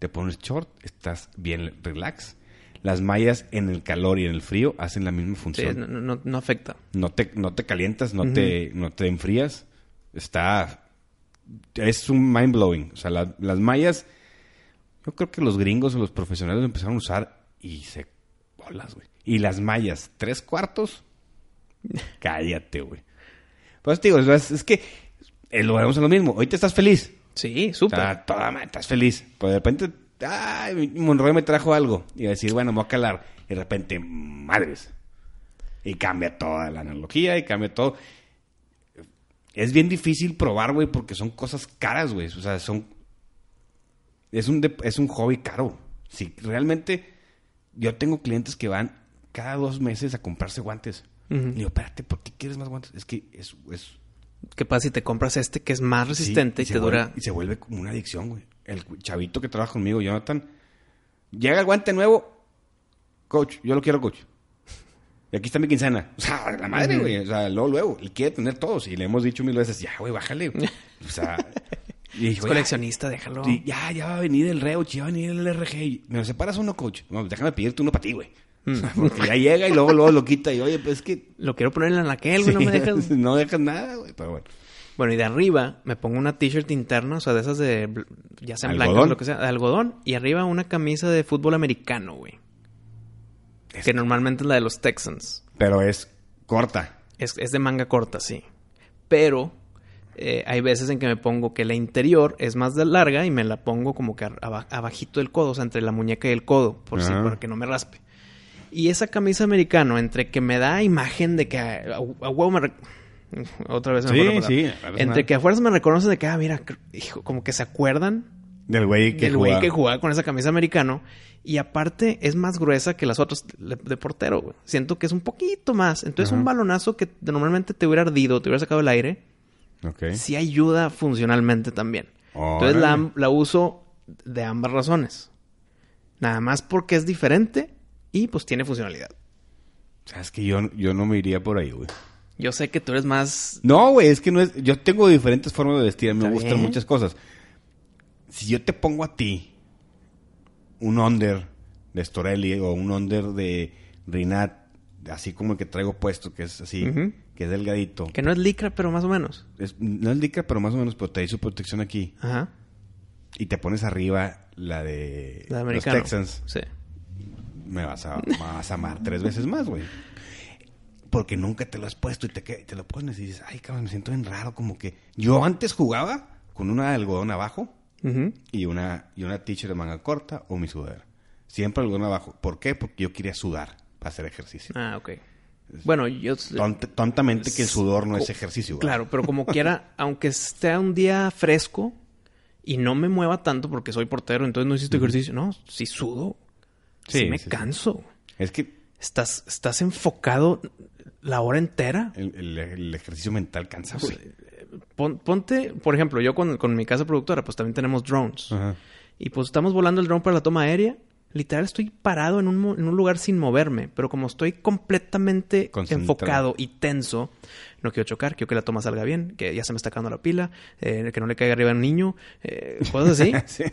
Te pones short, estás bien relax. Las mallas en el calor y en el frío hacen la misma Sí, función. no, no, no afecta. no te, no te calientas, no, te, no te enfrías. Está. Es un mind blowing. O sea, la- las mallas. Yo creo que los gringos o los profesionales lo empezaron a usar y se. Bolas, güey. Y las mallas, tres cuartos. Cállate, güey. Pues te digo, es, es que. eh, lo vemos a lo mismo. Hoy te estás feliz. Sí, súper. Toda estás feliz. Pero de repente. Ay, Monroy me trajo algo. Y a decir, bueno, me voy a calar. Y de repente, madres. Y cambia toda la analogía y cambia todo. Es bien difícil probar, güey, porque son cosas caras, güey. O sea, son. Es un, de- es un hobby caro. Si realmente. Yo tengo clientes que van cada dos meses a comprarse guantes. Y digo, espérate, ¿por qué quieres más guantes? Es que es. es ¿Qué pasa si te compras este que es más resistente Sí, y se te dura? y se vuelve como una adicción, güey. El chavito que trabaja conmigo, Jonathan, llega el guante nuevo. Coach, yo lo quiero, coach. Y aquí está mi quincena. O sea, la madre, güey. O sea, luego, luego. Él quiere tener todos. Y le hemos dicho mil veces, ya, güey, bájale. güey. O sea, y Es coleccionista, déjalo. ya, sí, ya, ya va a venir el Reuch, ya va a venir el RG. Y, ¿Me lo separas uno, coach? No, déjame pedirte uno para ti, güey. O sea, porque ya llega y luego, luego lo quita. Y, oye, pues es que... Lo quiero poner en la naquel, güey, no me dejas. no dejas nada, güey. Pero bueno. Bueno, y de arriba me pongo una t-shirt interna, o sea, de esas de, ya sean blancas o lo que sea, de algodón, y arriba una camisa de fútbol americano, güey. Es- Que normalmente es la de los Texans. Pero es corta. Es, es de manga corta, sí. Pero eh, hay veces en que me pongo que la interior es más de larga y me la pongo como que aba- abajito del codo, o sea, entre la muñeca y el codo, por si, para que no me raspe. Y esa camisa americano, entre que me da imagen de que a, a huevo me... Otra vez me Sí, sí, Entre nada. que a fuerzas me reconocen de que, ah, mira, hijo, como que se acuerdan Del güey que del güey jugaba. que jugaba con esa camisa americano. Y aparte es más gruesa que las otras de, de portero, güey. Siento que es un poquito más. Entonces Ajá. un balonazo que normalmente te hubiera ardido, te hubiera sacado el aire, Ok. sí ayuda funcionalmente también. Entonces la, la uso de ambas razones. Nada más porque es diferente y pues tiene funcionalidad. Sabes que yo, yo no me iría por ahí, güey. Yo sé que tú eres más... No, güey, es que no es. Yo tengo diferentes formas de vestir. A mí me gustan bien. muchas cosas. Si yo te pongo a ti un under de Storelli o un under de Rinat, así como el que traigo puesto, que es así, que es delgadito. Que no es licra, pero más o menos. Es- no es licra, pero más o menos, pero te su protección aquí. Ajá. Y te pones arriba la de La de los. Texans. Sí. me vas a, me vas a amar tres veces más, güey. Porque nunca te lo has puesto y te, te lo pones y dices, ay, cabrón, me siento bien raro, como que... Yo antes jugaba con una de algodón abajo y una, y una t-shirt de manga corta o mi sudadera. Siempre algodón abajo. ¿Por qué? Porque yo quería sudar para hacer ejercicio. Ah, ok. Bueno, yo... Tont- tontamente que el sudor no es ejercicio. Claro, pero como quiera, aunque esté un día fresco y no me mueva tanto porque soy portero, entonces no hiciste ejercicio. No, sí sudo. Sí, Sí, me sí, sí. canso. Es que Estás, estás enfocado la hora entera. el, el- el ejercicio mental cansa, güey. Pon- ponte, por ejemplo, yo con, con mi casa productora, pues también tenemos drones. Ajá. Y pues estamos volando el drone para la toma aérea. Literal estoy parado en un, en un lugar sin moverme, pero como estoy completamente enfocado y tenso, no quiero chocar, quiero que la toma salga bien, que ya se me está acabando la pila, eh, que no le caiga arriba a un niño, eh, cosas así, Sí.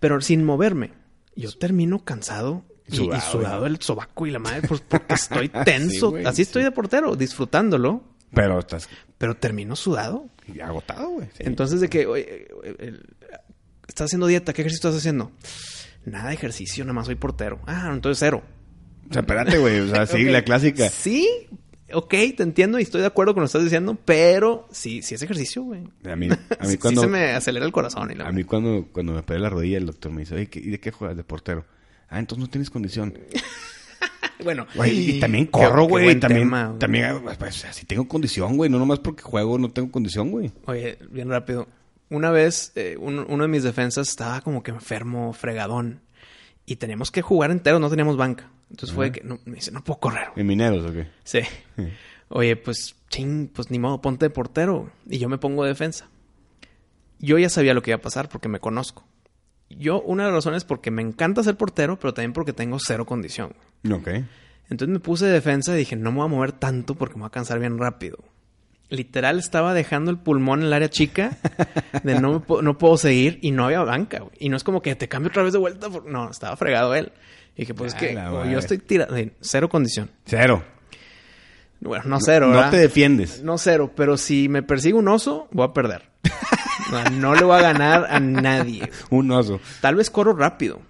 pero sin moverme. Yo termino cansado y y sudado, el sobaco y la madre, pues porque estoy tenso. güey, Así estoy de portero, disfrutándolo, Pero estás pero termino sudado. agotado, güey. Sí. Entonces, de que, oye, eh, el- estás haciendo dieta, ¿qué ejercicio estás haciendo? Nada de ejercicio, nada más soy portero. Ah, entonces cero. O sea, espérate, güey. O sea, sí, la clásica. Sí, ok, te entiendo y estoy de acuerdo con lo que estás diciendo, pero sí, sí es ejercicio, güey. A mí, a Sí- mí sí cuando... se me acelera el corazón. Y la A mí cuando, cuando me pegué la rodilla, el doctor me dice, oye, ¿qué- ¿y de qué juegas? De portero. Ah, entonces no tienes condición. Bueno, Güey, y también corro, güey. También, tema, también, pues, si tengo condición, güey. No nomás porque juego no tengo condición, güey. Oye, bien rápido. Una vez, eh, un- uno de mis defensas estaba como que enfermo, fregadón. Y teníamos que jugar entero, no teníamos banca. Entonces fue que no, me dice, no puedo correr. ¿En mineros o qué? Sí. Oye, pues, ching, pues ni modo, ponte de portero. Y yo me pongo de defensa. Yo ya sabía lo que iba a pasar porque me conozco. Yo, una de las razones es porque me encanta ser portero, pero también porque tengo cero condición. Ok. Entonces me puse de defensa y dije, no me voy a mover tanto porque me voy a cansar bien rápido. Literal estaba dejando el pulmón en el área chica de no, no puedo seguir y no había banca. Güey. Y no es como que te cambio otra vez de vuelta. No, estaba fregado él. Y dije, pues es que yo estoy tirando, cero condición. Cero. Bueno, no cero, No, te defiendes. No cero, pero si me persigue un oso, voy a perder. No, le voy a ganar a nadie. un oso. Tal vez corro rápido,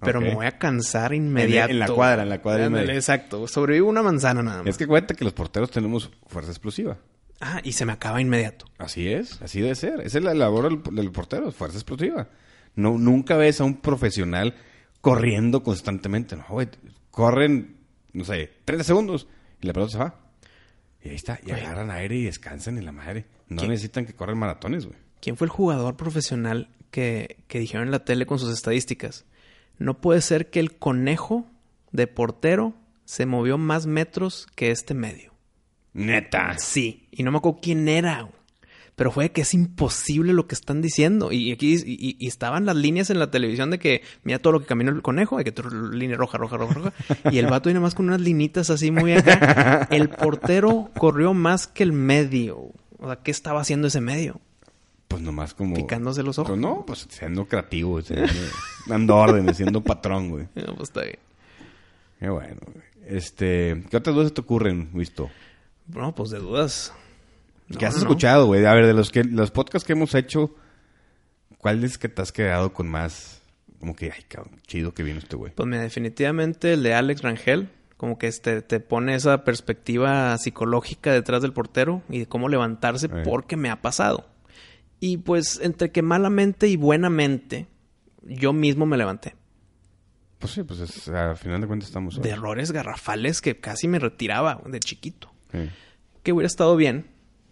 pero me voy a cansar inmediato. En, la cuadra, en la cuadra. exacto. Sobrevivo una manzana nada más. Es que cuenta que los porteros tenemos fuerza explosiva. Ah, y se me acaba inmediato. Así es, así debe ser. Esa es la labor del, portero, fuerza explosiva. No, nunca ves a un profesional corriendo constantemente. No, güey. Corren, no sé, 30 segundos y la pelota se va. Y ahí está. Y agarran aire y descansan en la madre. No necesitan que corran maratones, güey. ¿Quién fue el jugador profesional que, que dijeron en la tele con sus estadísticas? No puede ser que el conejo de portero se movió más metros que este medio. Neta. Sí. Y no me acuerdo quién era. Pero fue que es imposible lo que están diciendo. Y aquí y, estaban las líneas en la televisión de que mira todo lo que caminó el conejo, hay que línea roja, roja, roja, roja. y el vato viene más con unas linitas así muy acá. El portero corrió más que el medio. O sea, ¿qué estaba haciendo ese medio? Pues nomás como. Picándose los ojos. Pues no, pues siendo creativo, dando órdenes, siendo patrón, güey. No, pues está bien. Qué bueno, güey. Este, ¿qué otras dudas te ocurren, visto? Bueno, pues de dudas. ¿Qué has escuchado, güey? A ver, de los que los podcasts que hemos hecho, ¿cuál es que te has quedado con más? Como que, ay, cabrón, chido que vino este güey. Pues mira, definitivamente el de Alex Rangel, como que este, te pone esa perspectiva psicológica detrás del portero y de cómo levantarse porque me ha pasado. Y pues entre que malamente y buenamente, yo mismo me levanté. Pues sí, pues al final de cuentas estamos... De errores garrafales que casi me retiraba de chiquito. Que hubiera estado bien,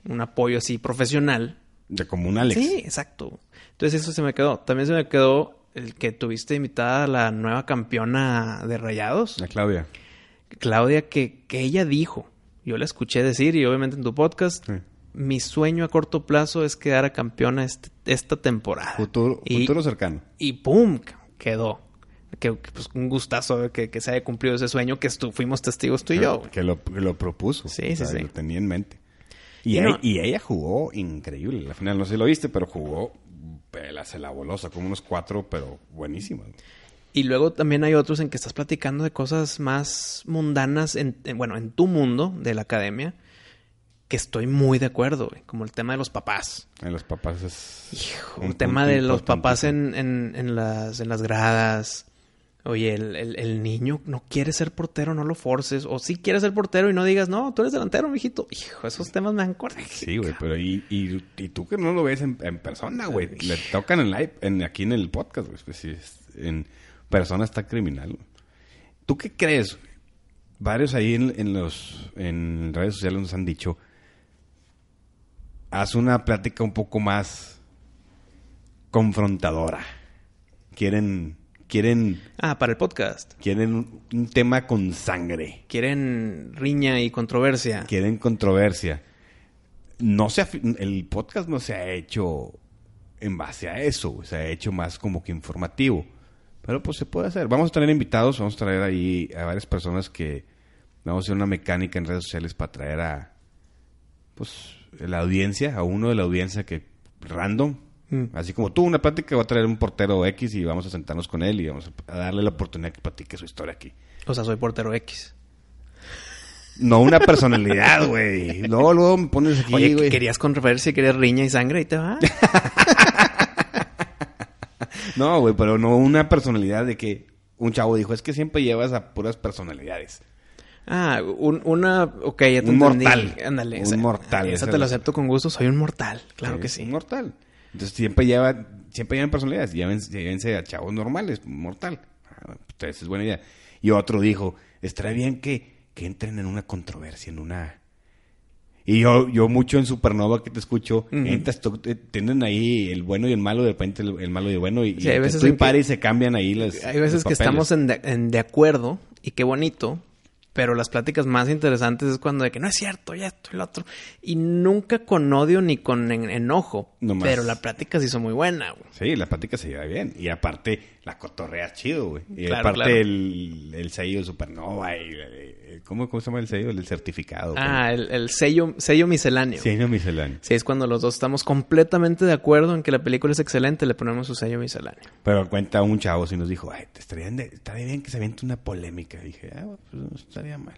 un apoyo así profesional. De como un Alex. Sí, exacto. Entonces eso se me quedó. También se me quedó el que tuviste invitada a la nueva campeona de Rayados. La Claudia. Claudia, que, que ella dijo, yo la escuché decir y obviamente en tu podcast, mi sueño a corto plazo es quedar a campeona este, esta temporada. Futuro, futuro cercano. Y ¡pum! Quedó. Que, pues un gustazo que, que, se haya cumplido ese sueño que fuimos testigos tú y yo. Que lo, lo propuso. Sí, sí, sí. Lo tenía en mente. Y, ella, jugó increíble. La final no sé si lo viste, pero jugó se la bolosa, como unos cuatro, pero buenísimas. Y luego también hay otros en que estás platicando de cosas más mundanas, en, bueno, en tu mundo de la academia, que estoy muy de acuerdo, como el tema de los papás. En los papás es... Hijo, el tema de los papás en, en, las, en las gradas. Oye, el, el, niño no quiere ser portero, no lo forces. O sí quiere ser portero y no digas, no, tú eres delantero, mijito. Hijo, esos temas me han corregido. Sí, güey, pero y, y, tú que no lo ves en, persona, güey. Le tocan en live, en, aquí en el podcast, güey. Pues, sí, en, persona está criminal. ¿Tú qué crees? Varios ahí en, los en redes sociales nos han dicho, haz una plática un poco más confrontadora. Quieren quieren ah para el podcast. quieren un, tema con sangre. Quieren riña y controversia. Quieren controversia. No se el podcast no se ha hecho en base a eso se ha hecho más como que informativo. Pero pues se puede hacer. Vamos a tener invitados, vamos a traer ahí a varias personas que vamos a hacer una mecánica en redes sociales para traer a pues la audiencia, a uno de la audiencia que random, mm. así como tú una plática va a traer un portero X y vamos a sentarnos con él y vamos a darle la oportunidad que platique su historia aquí. O sea, soy portero X. No una personalidad, güey. Luego, luego me pones aquí, Oye, querías controversia, querías riña y sangre y te va. No, güey, pero no una personalidad de que un chavo dijo, es que siempre llevas a puras personalidades. Ah, un, una, ok, ya te Un mortal. Ándale. Un mortal. Esa te lo acepto con gusto, soy un mortal, claro que sí. Un mortal. Entonces siempre lleva, siempre llevan personalidades, llévense, a chavos normales, mortal. Ah, pues, es buena idea. Y otro dijo, estaría bien que, que entren en una controversia, en una y yo, yo mucho en Supernova que te escucho, uh tienen ahí el bueno y el malo, de repente el, malo y el bueno, y, sí, hay veces y se cambian ahí las. Hay veces que estamos en de, acuerdo y qué bonito, pero las pláticas más interesantes es cuando de que no es cierto, ya esto y lo otro. Y nunca con odio ni con en- enojo. Pero la plática se hizo muy buena, güey. Sí, la plática se lleva bien. Y aparte, la cotorrea chido, güey. Y Claro, aparte, claro. El, el sello Supernova. Y, eh, ¿cómo, ¿Cómo se llama el sello? El certificado. Ah, el, el sello, sello misceláneo. No misceláneo. Sí, es cuando los dos estamos completamente de acuerdo en que la película es excelente, le ponemos su sello misceláneo. Pero cuenta un chavo si nos dijo, ay, te estaría, de- estaría bien que se aviente una polémica. Y dije, ah, pues no estaría mal.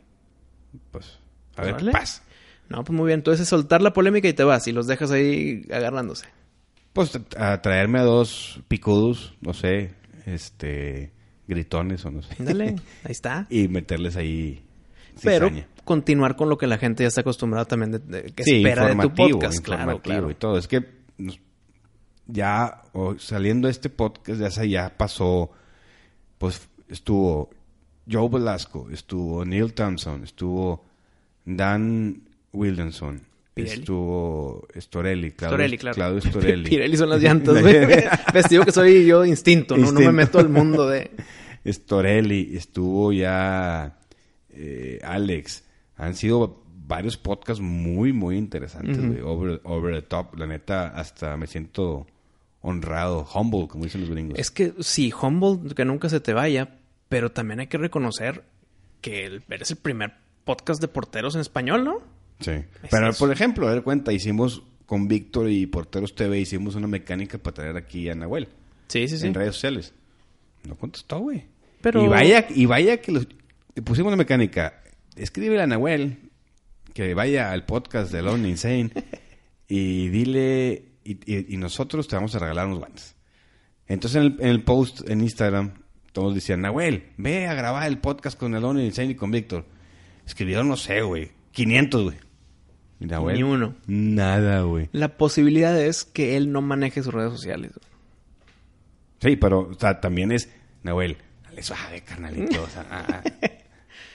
Pues, a ver qué pasa. No, pues muy bien. Entonces es soltar la polémica y te vas y los dejas ahí agarrándose. Pues a traerme a dos picudos, no sé, este, gritones o no sé. Ahí está. y meterles ahí Pero cizaña. continuar con lo que la gente ya está acostumbrada también de, de- que Sí, espera de tu podcast. Claro, claro. y todo. Es que ya saliendo de este podcast, ya, se- ya pasó, pues estuvo Joe Velasco, estuvo Neil Thompson, estuvo Dan Williamson, Pirelli. estuvo Storelli, Claudio, Storelli, claro. Claudio Storelli. Pirelli son las llantas, güey. Vestido que soy yo instinto, ¿no? No me Instinto. meto al mundo de... Storelli, estuvo ya eh, Alex. Han sido varios podcasts muy, muy interesantes, güey. Over, over the top. La neta, hasta me siento honrado, humble, como dicen los gringos. Es que sí, humble, que nunca se te vaya, pero también hay que reconocer que el- eres el primer podcast de porteros en español, ¿no? Sí. Pero, por ejemplo, a ver cuenta, hicimos con Víctor y Porteros TV, hicimos una mecánica para traer aquí a Nahuel Sí, sí, sí. en redes sociales. No contestó, güey. Pero- Y vaya, y vaya que los, pusimos la mecánica. Escríbele a Nahuel que vaya al podcast de Lone Insane y dile, y, y- y nosotros te vamos a regalar unos guantes. Entonces en el, en el post en Instagram, todos decían, Nahuel, ve a grabar el podcast con el Lone Insane y con Víctor. Escribieron, no sé, güey, 500, güey. Ni uno. Nada, güey. La posibilidad es que él no maneje sus redes sociales. Sí, pero o sea, también es, Nahuel, dale suave, carnalito. O sea, ah, ah.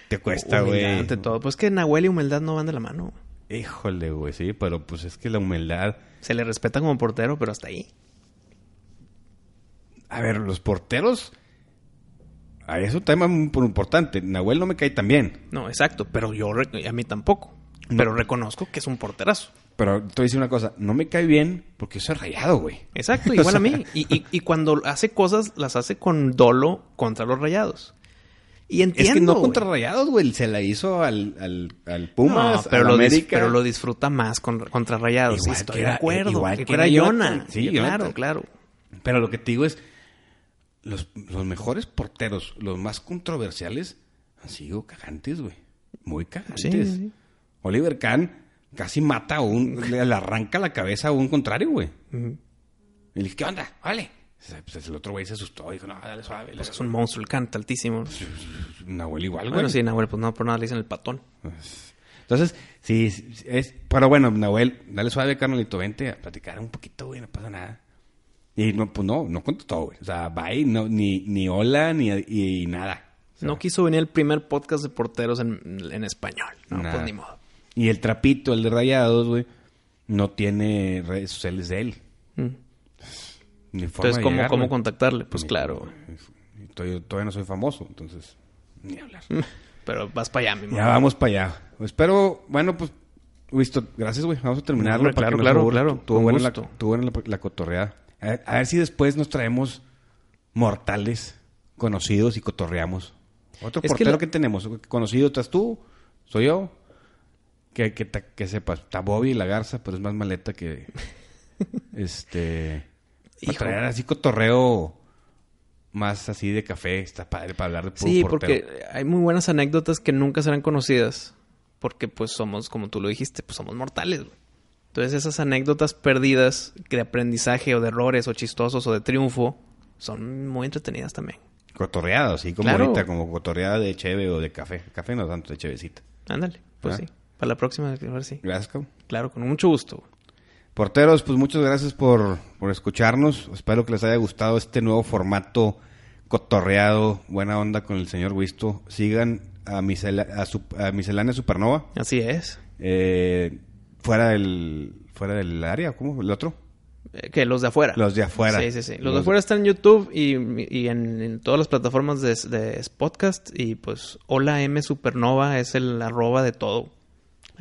te cuesta, güey. Ante todo. Pues que Nahuel y humildad no van de la mano. Híjole, güey, sí, pero pues es que la humildad. Se le respeta como portero, pero hasta ahí. A ver, los porteros. A eso un tema muy importante. Nahuel no me cae tan bien. No, exacto. Pero yo, a mí tampoco. Pero reconozco que es un porterazo. Pero te voy a decir una cosa. No me cae bien porque yo soy rayado, güey. Exacto, igual a mí. Y, y- y cuando hace cosas, las hace con dolo contra los rayados. Y entiendo. es que no güey. contra rayados, güey. Se la hizo al, al, al Pumas, No, pero, al lo dis- América. pero lo disfruta más con, contra rayados. Igual Estoy que de era- acuerdo. igual que que era. Sí, claro, Jonathan. claro. Pero lo que te digo es, los, los mejores porteros, los más controversiales, han sido cagantes, güey. Muy cagantes. Sí, sí, sí. Oliver Kahn casi mata a un, le, arranca la cabeza a un contrario, güey. Ujú. Y le dije, ¿qué onda? Vale. Pues el otro güey se asustó, dijo, no, dale suave. Pues es un monstruo, el canta altísimo. Nahuel igual, güey. Bueno, sí, Nahuel, pues no, por nada le dicen el patón. Entonces, sí, es... Pero bueno, Nahuel, dale suave, carnalito, vente a platicar un poquito, güey, no pasa nada. Y no, pues no, no contestó, güey. O sea, bye, no, ni, ni hola, ni y, nada. O sea, No quiso venir el primer podcast de porteros en, en español. No, Nada. pues ni modo. Y el trapito, el de rayados, güey, no tiene redes sociales de él. Mm. Ni forma Entonces, ¿cómo, llegar, ¿cómo contactarle? Pues Ni- claro. Todavía, todavía no soy famoso, entonces, ni hablar. Pero vas para allá, mi Ya vamos para allá. Espero, bueno, pues, visto, gracias, güey. Vamos a terminarlo. Para claro, que claro, claro, Tuvo buena, la, tuvo buena la, la cotorreada. A ver, a ver si después nos traemos mortales conocidos y cotorreamos. Otro Es que portero la- que tenemos. Conocido estás tú, soy yo. Que, que, que sepas, está Bobby la Garza, pero es más maleta que... este... Para traer así cotorreo más así de café. Está padre para hablar de puro Sí, portero. porque hay muy buenas anécdotas que nunca serán conocidas. Porque, pues, somos, como tú lo dijiste, pues somos mortales, güey. Entonces, esas anécdotas perdidas de aprendizaje o de errores o chistosos o de triunfo son muy entretenidas también. Cotorreada, así como Claro. ahorita, como cotorreada de cheve o de café. Café no tanto, de chevecita. Ándale, pues Ah. sí. Para la próxima, a ver si. Gracias, cabrón. Claro, con mucho gusto. Porteros, pues muchas gracias por, por escucharnos. Espero que les haya gustado este nuevo formato cotorreado, buena onda con el señor Wisto. Sigan a, Misela- a, su- a Miscelánea Supernova, Así es. eh, fuera del fuera del área, ¿cómo? ¿El otro? Eh, que los de afuera. Los de afuera. Sí, sí, sí. Los, de afuera están en YouTube y, y en, en, todas las plataformas de, de, podcast. Y pues, Hola M Supernova es el arroba de todo.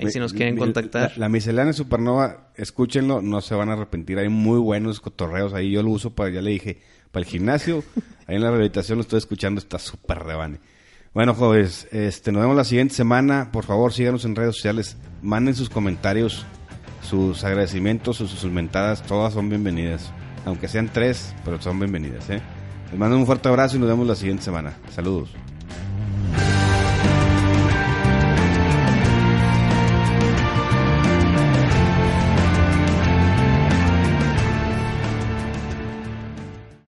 Ahí si nos quieren contactar. La, miscelánea Supernova, escúchenlo, no se van a arrepentir. Hay muy buenos cotorreos ahí. Yo lo uso para, ya le dije, para el gimnasio. ahí en la rehabilitación lo estoy escuchando, está súper rebane. Bueno, jóvenes, este, nos vemos la siguiente semana. Por favor, síganos en redes sociales. Manden sus comentarios, sus agradecimientos o sus mentadas. Todas son bienvenidas. Aunque sean tres, pero son bienvenidas. ¿eh? Les mando un fuerte abrazo y nos vemos la siguiente semana. Saludos.